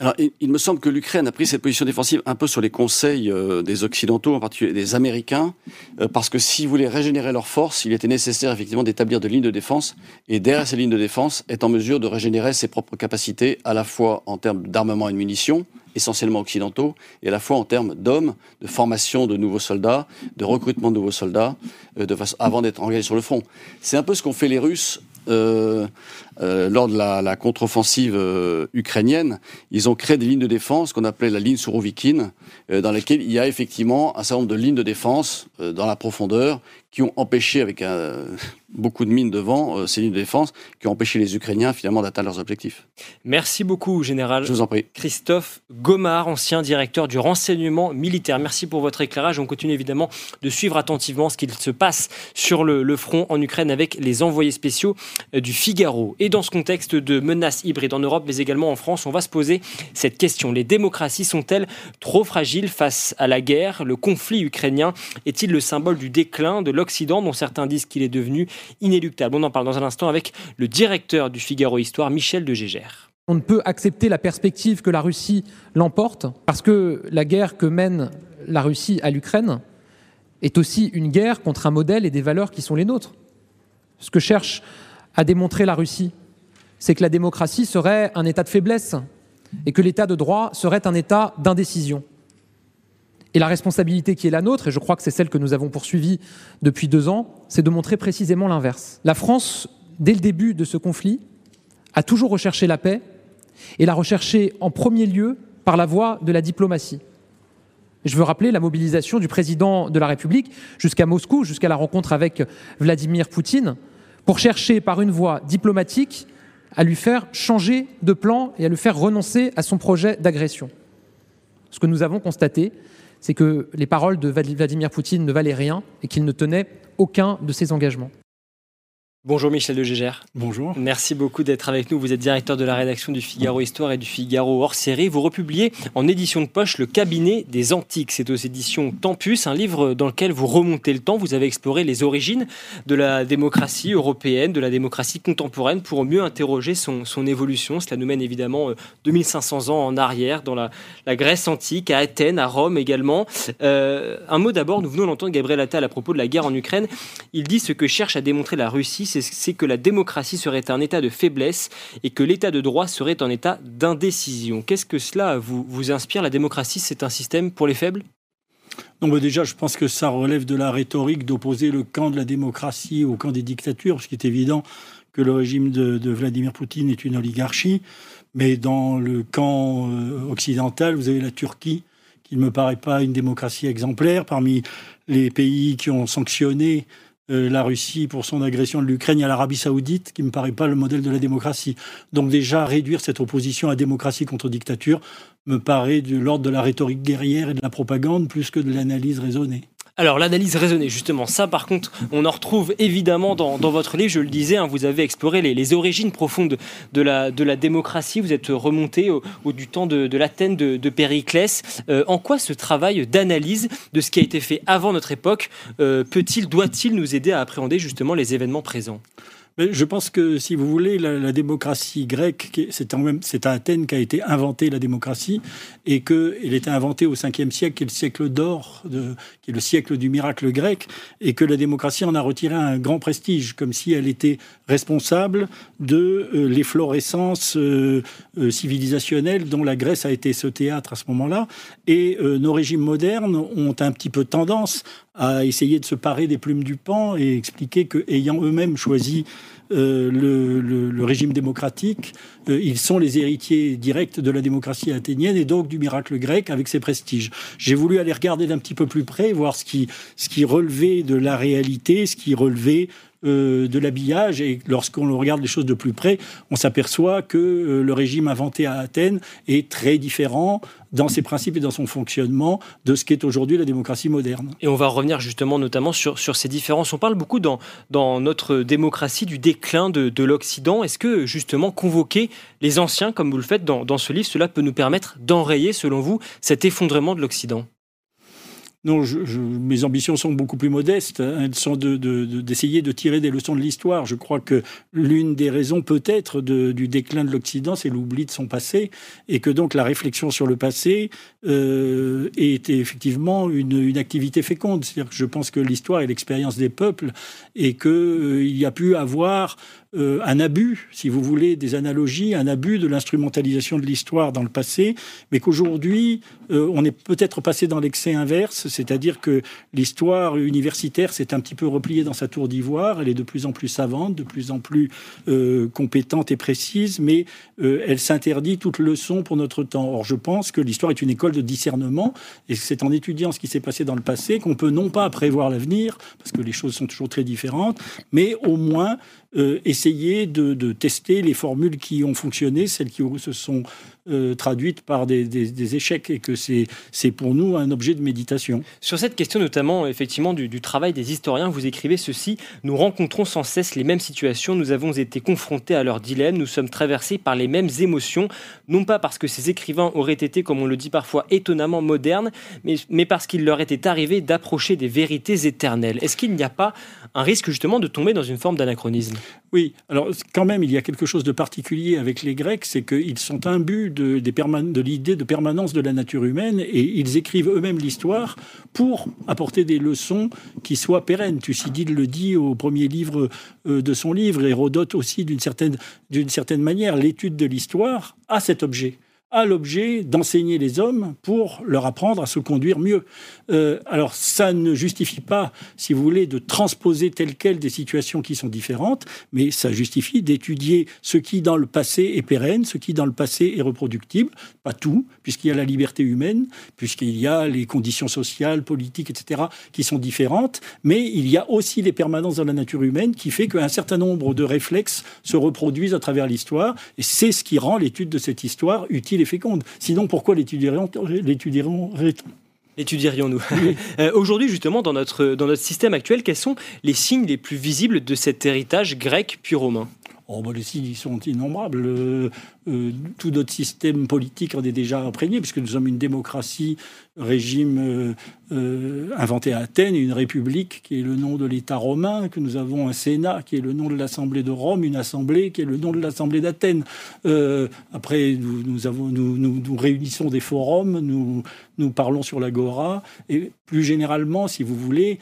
Speaker 5: Alors, il, me semble que l'Ukraine a pris cette position défensive un peu sur les conseils euh, des Occidentaux, en particulier des Américains, euh, parce que s'ils voulaient régénérer leurs forces, il était nécessaire effectivement d'établir des lignes de défense, et derrière ces lignes de défense, est en mesure de régénérer ses propres capacités, à la fois en termes d'armement et de munitions, essentiellement occidentaux, et à la fois en termes d'hommes, de formation de nouveaux soldats, de recrutement de nouveaux soldats, euh, avant d'être engagés sur le front. C'est un peu ce qu'ont fait les Russes lors de la, contre-offensive euh, ukrainienne, ils ont créé des lignes de défense qu'on appelait la ligne Sourovikine, euh, dans lesquelles il y a effectivement un certain nombre de lignes de défense euh, dans la profondeur qui ont empêché, avec un, beaucoup de mines devant, euh, ces lignes de défense, qui ont empêché les Ukrainiens finalement d'atteindre leurs objectifs.
Speaker 3: Merci beaucoup, Général.
Speaker 5: Je vous en prie.
Speaker 3: Christophe Gomard, ancien directeur du renseignement militaire. Merci pour votre éclairage. On continue évidemment de suivre attentivement ce qu'il se passe sur le, le, front en Ukraine avec les envoyés spéciaux du Figaro. Et dans ce contexte de menaces hybrides en Europe, mais également en France, on va se poser cette question. Les démocraties sont-elles trop fragiles face à la guerre? Le conflit ukrainien est-il le symbole du déclin de l'Occident, dont certains disent qu'il est devenu inéluctable. On en parle dans un instant avec le directeur du Figaro Histoire, Michel de Gégère.
Speaker 6: On ne peut accepter la perspective que la Russie l'emporte, parce que la guerre que mène la Russie à l'Ukraine est aussi une guerre contre un modèle et des valeurs qui sont les nôtres. Ce que cherche à démontrer la Russie, c'est que la démocratie serait un état de faiblesse et que l'état de droit serait un état d'indécision. Et la responsabilité qui est la nôtre, et je crois que c'est celle que nous avons poursuivie depuis deux ans, c'est de montrer précisément l'inverse. La France, dès le début de ce conflit, a toujours recherché la paix et l'a recherché en premier lieu par la voie de la diplomatie. Je veux rappeler la mobilisation du président de la République jusqu'à Moscou, jusqu'à la rencontre avec Vladimir Poutine, pour chercher par une voie diplomatique à lui faire changer de plan et à le faire renoncer à son projet d'agression. Ce que nous avons constaté, c'est que les paroles de Vladimir Poutine ne valaient rien et qu'il ne tenait aucun de ses engagements.
Speaker 3: Bonjour Michel de Gégère.
Speaker 7: Bonjour.
Speaker 3: Merci beaucoup d'être avec nous. Vous êtes directeur de la rédaction du Figaro Histoire et du Figaro hors série. Vous republiez en édition de poche Le cabinet des antiques. C'est aux éditions Tempus, un livre dans lequel vous remontez le temps. Vous avez exploré les origines de la démocratie européenne, de la démocratie contemporaine pour mieux interroger son, évolution. Cela nous mène évidemment 2500 euh, ans en arrière dans la, Grèce antique, à Athènes, à Rome également. Euh, un mot d'abord, nous venons d'entendre Gabriel Attal à propos de la guerre en Ukraine. Il dit ce que cherche à démontrer la Russie c'est que la démocratie serait un état de faiblesse et que l'état de droit serait un état d'indécision. Qu'est-ce que cela vous, vous inspire La démocratie, c'est un système pour les faibles?
Speaker 7: Non, mais déjà, je pense que ça relève de la rhétorique d'opposer le camp de la démocratie au camp des dictatures, parce qu'il est évident que le régime de, Vladimir Poutine est une oligarchie. Mais dans le camp euh, occidental, vous avez la Turquie, qui ne me paraît pas une démocratie exemplaire. Parmi les pays qui ont sanctionné euh, la Russie pour son agression de l'Ukraine, a l'Arabie saoudite, qui ne me paraît pas le modèle de la démocratie. Donc déjà, réduire cette opposition à démocratie contre dictature me paraît de l'ordre de la rhétorique guerrière et de la propagande plus que de l'analyse raisonnée.
Speaker 3: Alors l'analyse raisonnée, justement, ça par contre, on en retrouve évidemment dans, votre livre, je le disais, hein, vous avez exploré les, origines profondes de la, démocratie, vous êtes remonté au, du temps de, l'Athènes de, Périclès. Euh, en quoi ce travail d'analyse de ce qui a été fait avant notre époque euh, peut-il, doit-il nous aider à appréhender justement les événements présents?
Speaker 7: Je pense que, si vous voulez, la, démocratie grecque, c'est à Athènes qu'a été inventée la démocratie, et qu'elle était inventée au 5e siècle, qui est le siècle d'or, qui est le siècle du miracle grec, et que la démocratie en a retiré un grand prestige, comme si elle était responsable de euh, l'efflorescence euh, euh, civilisationnelle dont la Grèce a été ce théâtre à ce moment-là. Et nos régimes modernes ont un petit peu tendance à essayer de se parer des plumes du pan et expliquer qu'ayant eux-mêmes choisi euh, le, régime démocratique, euh, ils sont les héritiers directs de la démocratie athénienne et donc du miracle grec avec ses prestiges. J'ai voulu aller regarder d'un petit peu plus près, voir ce qui, ce qui relevait de la réalité, ce qui relevait euh, de l'habillage. Et lorsqu'on regarde les choses de plus près, on s'aperçoit que le régime inventé à Athènes est très différent dans ses principes et dans son fonctionnement de ce qu'est aujourd'hui la démocratie moderne.
Speaker 3: Et on va revenir justement notamment sur, sur ces différences. On parle beaucoup dans, dans notre démocratie du déclin de, de l'Occident. Est-ce que justement convoquer les anciens, comme vous le faites dans, dans ce livre, cela peut nous permettre d'enrayer, selon vous, cet effondrement de l'Occident?
Speaker 7: Non, mes ambitions sont beaucoup plus modestes. Hein. Elles sont d'essayer de, tirer des leçons de l'histoire. Je crois que l'une des raisons peut-être du déclin de l'Occident, c'est l'oubli de son passé, et que donc la réflexion sur le passé euh, est effectivement une, activité féconde. C'est-à-dire que je pense que l'histoire est l'expérience des peuples, et qu'il euh, y a pu avoir euh, un abus, si vous voulez, des analogies, un abus de l'instrumentalisation de l'histoire dans le passé, mais qu'aujourd'hui, euh, on est peut-être passé dans l'excès inverse, c'est-à-dire que l'histoire universitaire s'est un petit peu repliée dans sa tour d'ivoire, elle est de plus en plus savante, de plus en plus euh, compétente et précise, mais elle s'interdit toute leçon pour notre temps. Or, je pense que l'histoire est une école de discernement, et c'est en étudiant ce qui s'est passé dans le passé qu'on peut non pas prévoir l'avenir, parce que les choses sont toujours très différentes, mais au moins euh, essayer de, tester les formules qui ont fonctionné, celles qui se sont euh, traduites par des, échecs, et que c'est pour nous un objet de méditation.
Speaker 3: Sur cette question notamment, effectivement, du, travail des historiens, vous écrivez ceci Nous rencontrons sans cesse les mêmes situations, nous avons été confrontés à leurs dilemmes, nous sommes traversés par les mêmes émotions, non pas parce que ces écrivains auraient été, comme on le dit parfois, étonnamment modernes, mais, mais parce qu'il leur était arrivé d'approcher des vérités éternelles. Est-ce qu'il n'y a pas un risque justement de tomber dans une forme d'anachronisme?
Speaker 7: Oui, alors quand même, il y a quelque chose de particulier avec les Grecs, c'est qu'ils sont imbus de, l'idée de permanence de la nature humaine et ils écrivent eux-mêmes l'histoire pour apporter des leçons qui soient pérennes. Thucydide le dit au premier livre euh, de son livre, Hérodote aussi d'une certaine, certaine manière. L'étude de l'histoire a cet objet a l'objet d'enseigner les hommes pour leur apprendre à se conduire mieux. Euh, alors ça ne justifie pas, si vous voulez, de transposer tel quel des situations qui sont différentes, mais ça justifie d'étudier ce qui dans le passé est pérenne, ce qui dans le passé est reproductible, pas tout, puisqu'il y a la liberté humaine, puisqu'il y a les conditions sociales, politiques, etc., qui sont différentes, mais il y a aussi les permanences dans la nature humaine qui fait qu'un certain nombre de réflexes se reproduisent à travers l'histoire, et c'est ce qui rend l'étude de cette histoire utile et féconde. Sinon, pourquoi l'étudierions-nous
Speaker 3: Étudierions-nous. Aujourd'hui, justement, dans notre, dans notre système actuel, quels sont les signes les plus visibles de cet héritage grec puis romain
Speaker 7: Oh, bah, les signes sont innombrables. Euh, euh, tout notre système politique en est déjà imprégné, puisque nous sommes une démocratie, régime euh, euh, inventé à Athènes, une république qui est le nom de l'État romain, que nous avons un Sénat qui est le nom de l'Assemblée de Rome, une Assemblée qui est le nom de l'Assemblée d'Athènes. après, nous, réunissons des forums, nous, parlons sur l'agora, et plus généralement, si vous voulez,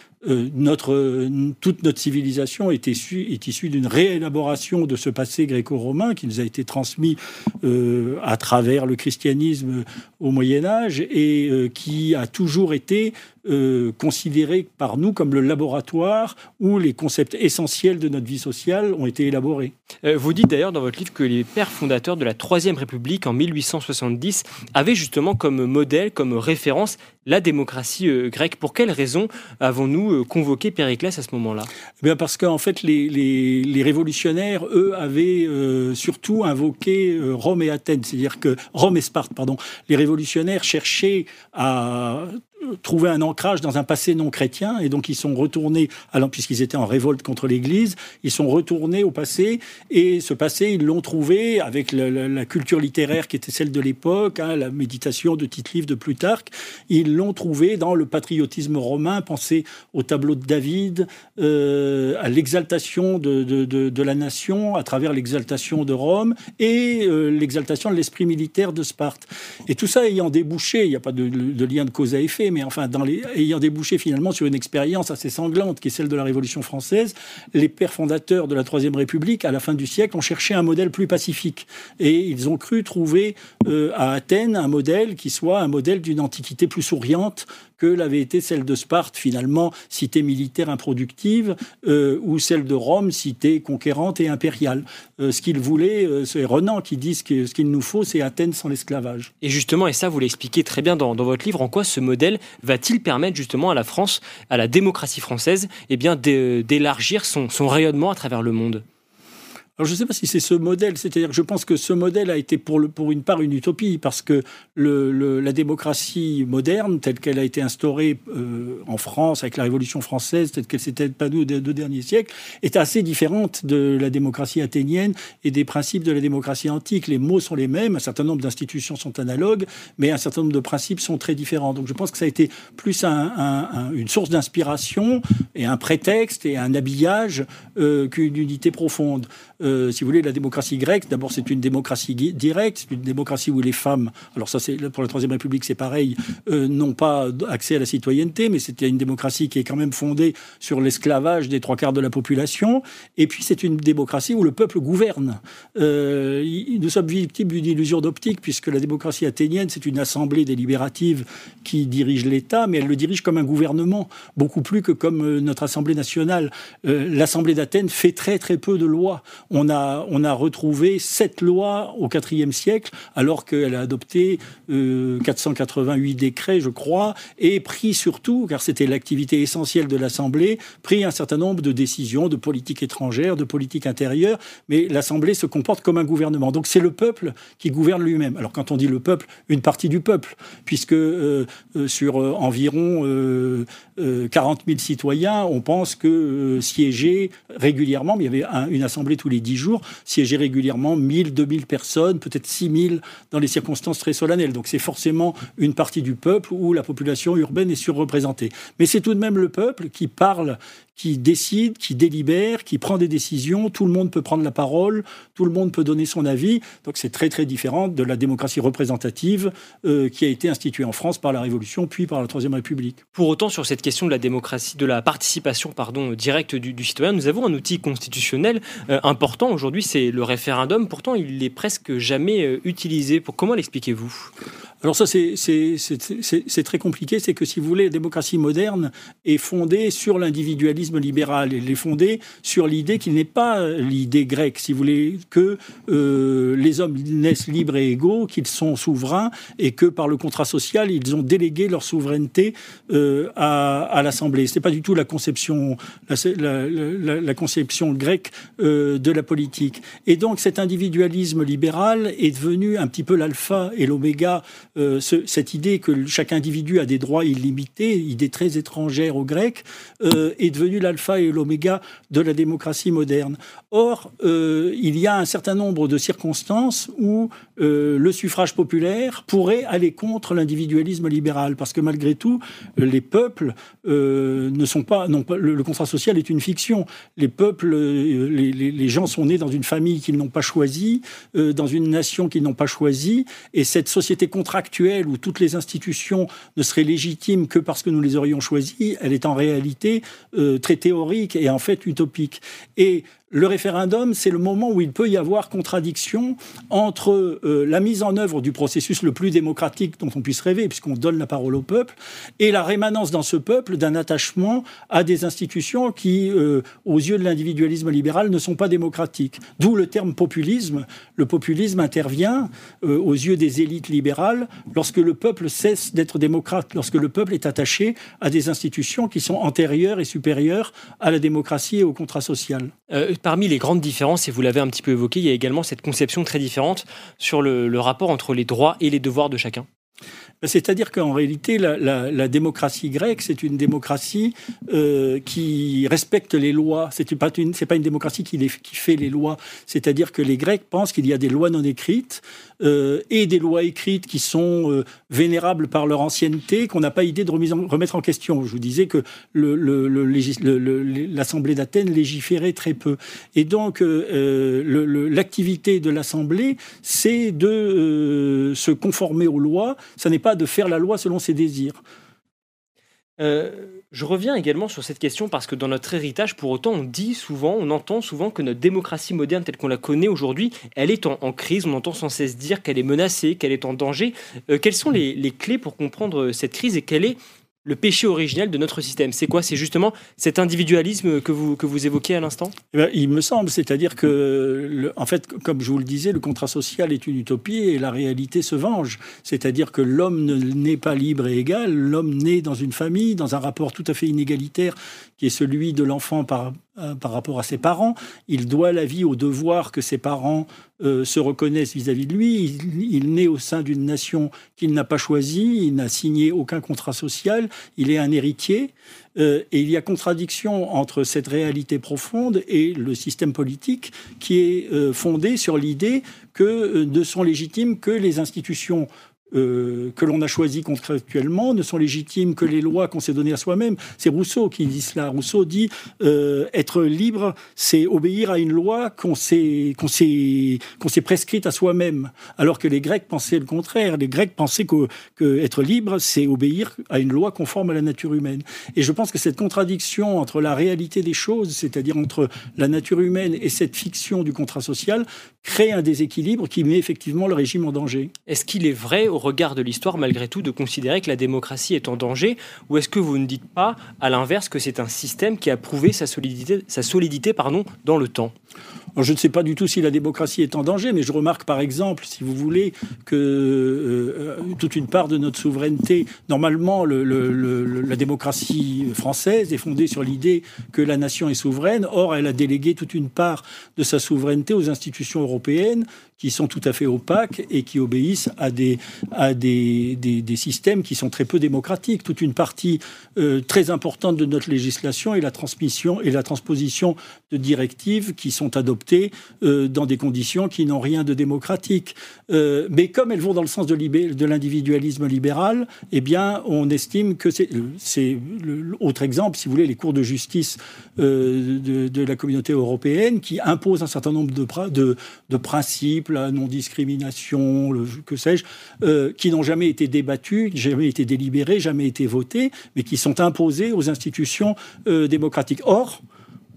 Speaker 7: toute notre civilisation est issue, est issue d'une réélaboration de ce passé gréco-romain qui nous a été transmis euh, à travers le christianisme au Moyen Âge et euh, qui a toujours été euh, considéré par nous comme le laboratoire où les concepts essentiels de notre vie sociale ont été élaborés.
Speaker 3: vous dites d'ailleurs dans votre livre que les pères fondateurs de la Troisième République en 1870 avaient justement comme modèle, comme référence la démocratie grecque. Pour quelles raisons avons-nous convoqué Périclès à ce moment-là?
Speaker 7: Eh bien Parce qu'en fait, les, les, les, révolutionnaires, eux, avaient surtout invoqué Rome et Athènes, c'est-à-dire que Rome et Sparte, pardon, les révolutionnaires cherchaient à trouver un ancrage dans un passé non chrétien et donc ils sont retournés, puisqu'ils étaient en révolte contre l'Église, ils sont retournés au passé et ce passé ils l'ont trouvé avec la, culture littéraire qui était celle de l'époque, hein, la méditation de Tite-Livre de Plutarque, ils l'ont trouvé dans le patriotisme romain, pensé au tableau de David, euh, à l'exaltation de, de, la nation à travers l'exaltation de Rome et euh, l'exaltation de l'esprit militaire de Sparte. Et tout ça ayant débouché, il n'y a pas de lien de cause à effet, mais enfin, dans les, ayant débouché finalement sur une expérience assez sanglante qui est celle de la Révolution française, les pères fondateurs de la Troisième République, à la fin du siècle, ont cherché un modèle plus pacifique. Et ils ont cru trouver euh, à Athènes un modèle qui soit un modèle d'une antiquité plus souriante que l'avait été celle de Sparte, finalement, cité militaire improductive, euh, ou celle de Rome, cité conquérante et impériale. Euh, ce qu'ils voulaient, euh, c'est Renan qui dit ce qu'il nous faut, c'est Athènes sans l'esclavage.
Speaker 3: Et justement, et ça, vous l'expliquez très bien dans, votre livre, en quoi ce modèle va-t-il permettre justement à la France, à la démocratie française, eh bien, d'élargir son rayonnement à travers le monde?
Speaker 7: Alors je ne sais pas si c'est ce modèle, c'est-à-dire que je pense que ce modèle a été pour, une part une utopie, parce que la démocratie moderne, telle qu'elle a été instaurée euh, en France avec la Révolution française, telle qu'elle s'était épanouie aux deux derniers siècles, est assez différente de la démocratie athénienne et des principes de la démocratie antique. Les mots sont les mêmes, un certain nombre d'institutions sont analogues, mais un certain nombre de principes sont très différents. Donc je pense que ça a été plus un, une source d'inspiration et un prétexte et un habillage euh, qu'une unité profonde. Euh, si vous voulez, la démocratie grecque, d'abord, c'est une démocratie directe, c'est une démocratie où les femmes, alors ça, c'est pour la Troisième République, c'est pareil, euh, n'ont pas accès à la citoyenneté, mais c'était une démocratie qui est quand même fondée sur l'esclavage des trois quarts de la population. Et puis, c'est une démocratie où le peuple gouverne. Euh, nous sommes victimes d'une illusion d'optique, puisque la démocratie athénienne, c'est une assemblée délibérative qui dirige l'État, mais elle le dirige comme un gouvernement, beaucoup plus que comme notre Assemblée nationale. L'Assemblée d'Athènes fait très très peu de lois on a retrouvé sept lois au IVe siècle, alors qu'elle a adopté 488 euh, décrets, je crois, et pris surtout, car c'était l'activité essentielle de l'Assemblée, pris un certain nombre de décisions de politique étrangère, de politique intérieure, mais l'Assemblée se comporte comme un gouvernement. Donc c'est le peuple qui gouverne lui-même. Alors quand on dit le peuple, une partie du peuple, puisque euh, euh, sur environ 40 000 citoyens, on pense que siéger régulièrement, il y avait une assemblée tous les dix jours, siégeaient régulièrement 1000, 2000 personnes, peut-être 6000 dans les circonstances très solennelles. Donc c'est forcément une partie du peuple où la population urbaine est surreprésentée. Mais c'est tout de même le peuple qui parle, qui décide, qui délibère, qui prend des décisions. Tout le monde peut prendre la parole, tout le monde peut donner son avis. Donc c'est très très différent de la démocratie représentative euh, qui a été instituée en France par la Révolution puis par la Troisième République.
Speaker 3: Pour autant, sur cette question de la démocratie, de la participation pardon directe du, citoyen, nous avons un outil constitutionnel euh, important aujourd'hui, c'est le référendum. Pourtant, il n'est presque jamais euh, utilisé. Pour comment l'expliquez-vous?
Speaker 7: Alors ça, c'est très compliqué. C'est que si vous voulez, la démocratie moderne est fondée sur l'individualisme libéral. Elle est fondée sur l'idée qu'il n'est pas l'idée grecque, si vous voulez, que euh, les hommes naissent libres et égaux, qu'ils sont souverains et que par le contrat social, ils ont délégué leur souveraineté euh, à, à l'Assemblée. Ce n'est pas du tout la conception, la, conception grecque euh, de la politique. Et donc cet individualisme libéral est devenu un petit peu l'alpha et l'oméga, euh, cette idée que chaque individu a des droits illimités, idée très étrangère aux Grecs, euh, est devenue l'alpha et l'oméga de la démocratie moderne. Or, euh, il y a un certain nombre de circonstances où le suffrage populaire pourrait aller contre l'individualisme libéral, parce que malgré tout, les peuples ne sont pas, le, contrat social est une fiction. Les peuples, les, les, gens sont nés dans une famille qu'ils n'ont pas choisie, dans une nation qu'ils n'ont pas choisie, et cette société contractuelle où toutes les institutions ne seraient légitimes que parce que nous les aurions choisies, elle est en réalité euh, très théorique et en fait utopique. Le référendum, c'est le moment où il peut y avoir contradiction entre euh, la mise en œuvre du processus le plus démocratique dont on puisse rêver, puisqu'on donne la parole au peuple, et la rémanence dans ce peuple d'un attachement à des institutions qui, euh, aux yeux de l'individualisme libéral, ne sont pas démocratiques. D'où le terme populisme. Le populisme intervient euh, aux yeux des élites libérales lorsque le peuple cesse d'être démocrate, lorsque le peuple est attaché à des institutions qui sont antérieures et supérieures à la démocratie et au contrat social.
Speaker 3: Parmi les grandes différences, et vous l'avez un petit peu évoqué, il y a également cette conception très différente sur le, rapport entre les droits et les devoirs de chacun.
Speaker 7: C'est-à-dire qu'en réalité, la, démocratie grecque, c'est une démocratie euh, qui respecte les lois. C'est pas pas une démocratie qui fait les lois. C'est-à-dire que les Grecs pensent qu'il y a des lois non écrites euh, et des lois écrites qui sont euh, vénérables par leur ancienneté, qu'on n'a pas idée de remettre en question. Je vous disais que l'Assemblée d'Athènes légiférait très peu. Et donc, euh, l'activité de l'Assemblée, c'est de se conformer aux lois. Ça n'est pas de faire la loi selon ses désirs.
Speaker 3: Je reviens également sur cette question parce que dans notre héritage, pour autant, on dit souvent, on entend souvent que notre démocratie moderne telle qu'on la connaît aujourd'hui, elle est en, crise. On entend sans cesse dire qu'elle est menacée, qu'elle est en danger. Euh, quelles sont les, les, clés pour comprendre cette crise et quelle est le péché originel de notre système C'est quoi? C'est justement cet individualisme que vous, que vous évoquez à l'instant?
Speaker 7: Eh ben, Il me semble, c'est-à-dire que, en fait, comme je vous le disais, le contrat social est une utopie et la réalité se venge. C'est-à-dire que l'homme n'est pas libre et égal, l'homme naît dans une famille, dans un rapport tout à fait inégalitaire qui est celui de l'enfant par, euh, par rapport à ses parents. Il doit la vie au devoir que ses parents euh, se reconnaissent vis-à-vis -vis de lui. Il naît au sein d'une nation qu'il n'a pas choisie, il n'a signé aucun contrat social, il est un héritier. Euh, et il y a contradiction entre cette réalité profonde et le système politique qui est euh, fondé sur l'idée que euh, ne sont légitimes que les institutions euh, que l'on a choisi contractuellement ne sont légitimes que les lois qu'on s'est données à soi-même. C'est Rousseau qui dit cela. Rousseau dit euh, être libre, c'est obéir à une loi qu'on s'est qu'on s'est prescrite à soi-même. Alors que les Grecs pensaient le contraire. Les Grecs pensaient que, que être libre, c'est obéir à une loi conforme à la nature humaine. Et je pense que cette contradiction entre la réalité des choses, c'est-à-dire entre la nature humaine et cette fiction du contrat social, crée un déséquilibre qui met effectivement le régime en danger.
Speaker 3: Est-ce qu'il est vrai au regard de l'histoire, malgré tout, de considérer que la démocratie est en danger Ou est-ce que vous ne dites pas, à l'inverse, que c'est un système qui a prouvé sa solidité, sa solidité dans le temps?
Speaker 7: Je ne sais pas du tout si la démocratie est en danger, mais je remarque par exemple, si vous voulez, que euh, toute une part de notre souveraineté, normalement, le, le, le, la démocratie française est fondée sur l'idée que la nation est souveraine. Or, elle a délégué toute une part de sa souveraineté aux institutions européennes qui sont tout à fait opaques et qui obéissent à des systèmes qui sont très peu démocratiques. Toute une partie euh, très importante de notre législation est la transmission et la transposition de directives qui sont adoptées euh, dans des conditions qui n'ont rien de démocratique. Euh, mais comme elles vont dans le sens de, l'individualisme libéral, eh bien, on estime que c'est, c'est autre exemple, si vous voulez, les cours de justice euh, de, la communauté européenne qui imposent un certain nombre de, de, principes la non-discrimination, que sais-je, euh, qui n'ont jamais été débattus, jamais été délibérés, jamais été votés, mais qui sont imposés aux institutions euh, démocratiques. Or,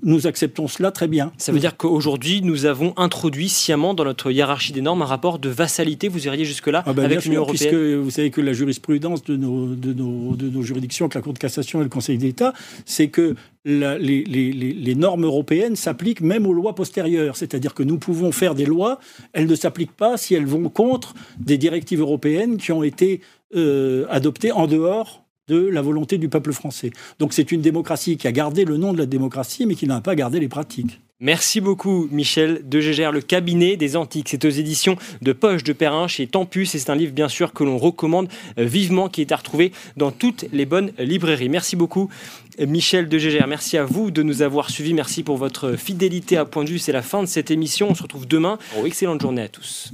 Speaker 7: nous acceptons cela très bien.
Speaker 3: Ça veut dire qu'aujourd'hui, nous avons introduit sciemment dans notre hiérarchie des normes un rapport de vassalité, vous iriez jusque-là,
Speaker 7: ah ben,
Speaker 3: avec l'Union
Speaker 7: européenne Puisque vous savez que la jurisprudence de nos, de nos, de nos juridictions, que la Cour de cassation et le Conseil d'État, c'est que la, les, les, les, normes européennes s'appliquent même aux lois postérieures. C'est-à-dire que nous pouvons faire des lois, elles ne s'appliquent pas si elles vont contre des directives européennes qui ont été euh, adoptées en dehors de la volonté du peuple français. Donc c'est une démocratie qui a gardé le nom de la démocratie, mais qui n'a pas gardé les pratiques.
Speaker 3: Merci beaucoup, Michel de Gégère, le cabinet des antiques. C'est aux éditions de Poche de Perrin chez Tempus et c'est un livre, bien sûr, que l'on recommande vivement, qui est à retrouver dans toutes les bonnes librairies. Merci beaucoup, Michel de Gégère. Merci à vous de nous avoir suivis. Merci pour votre fidélité à Point de vue. C'est la fin de cette émission. On se retrouve demain. excellente journée à tous.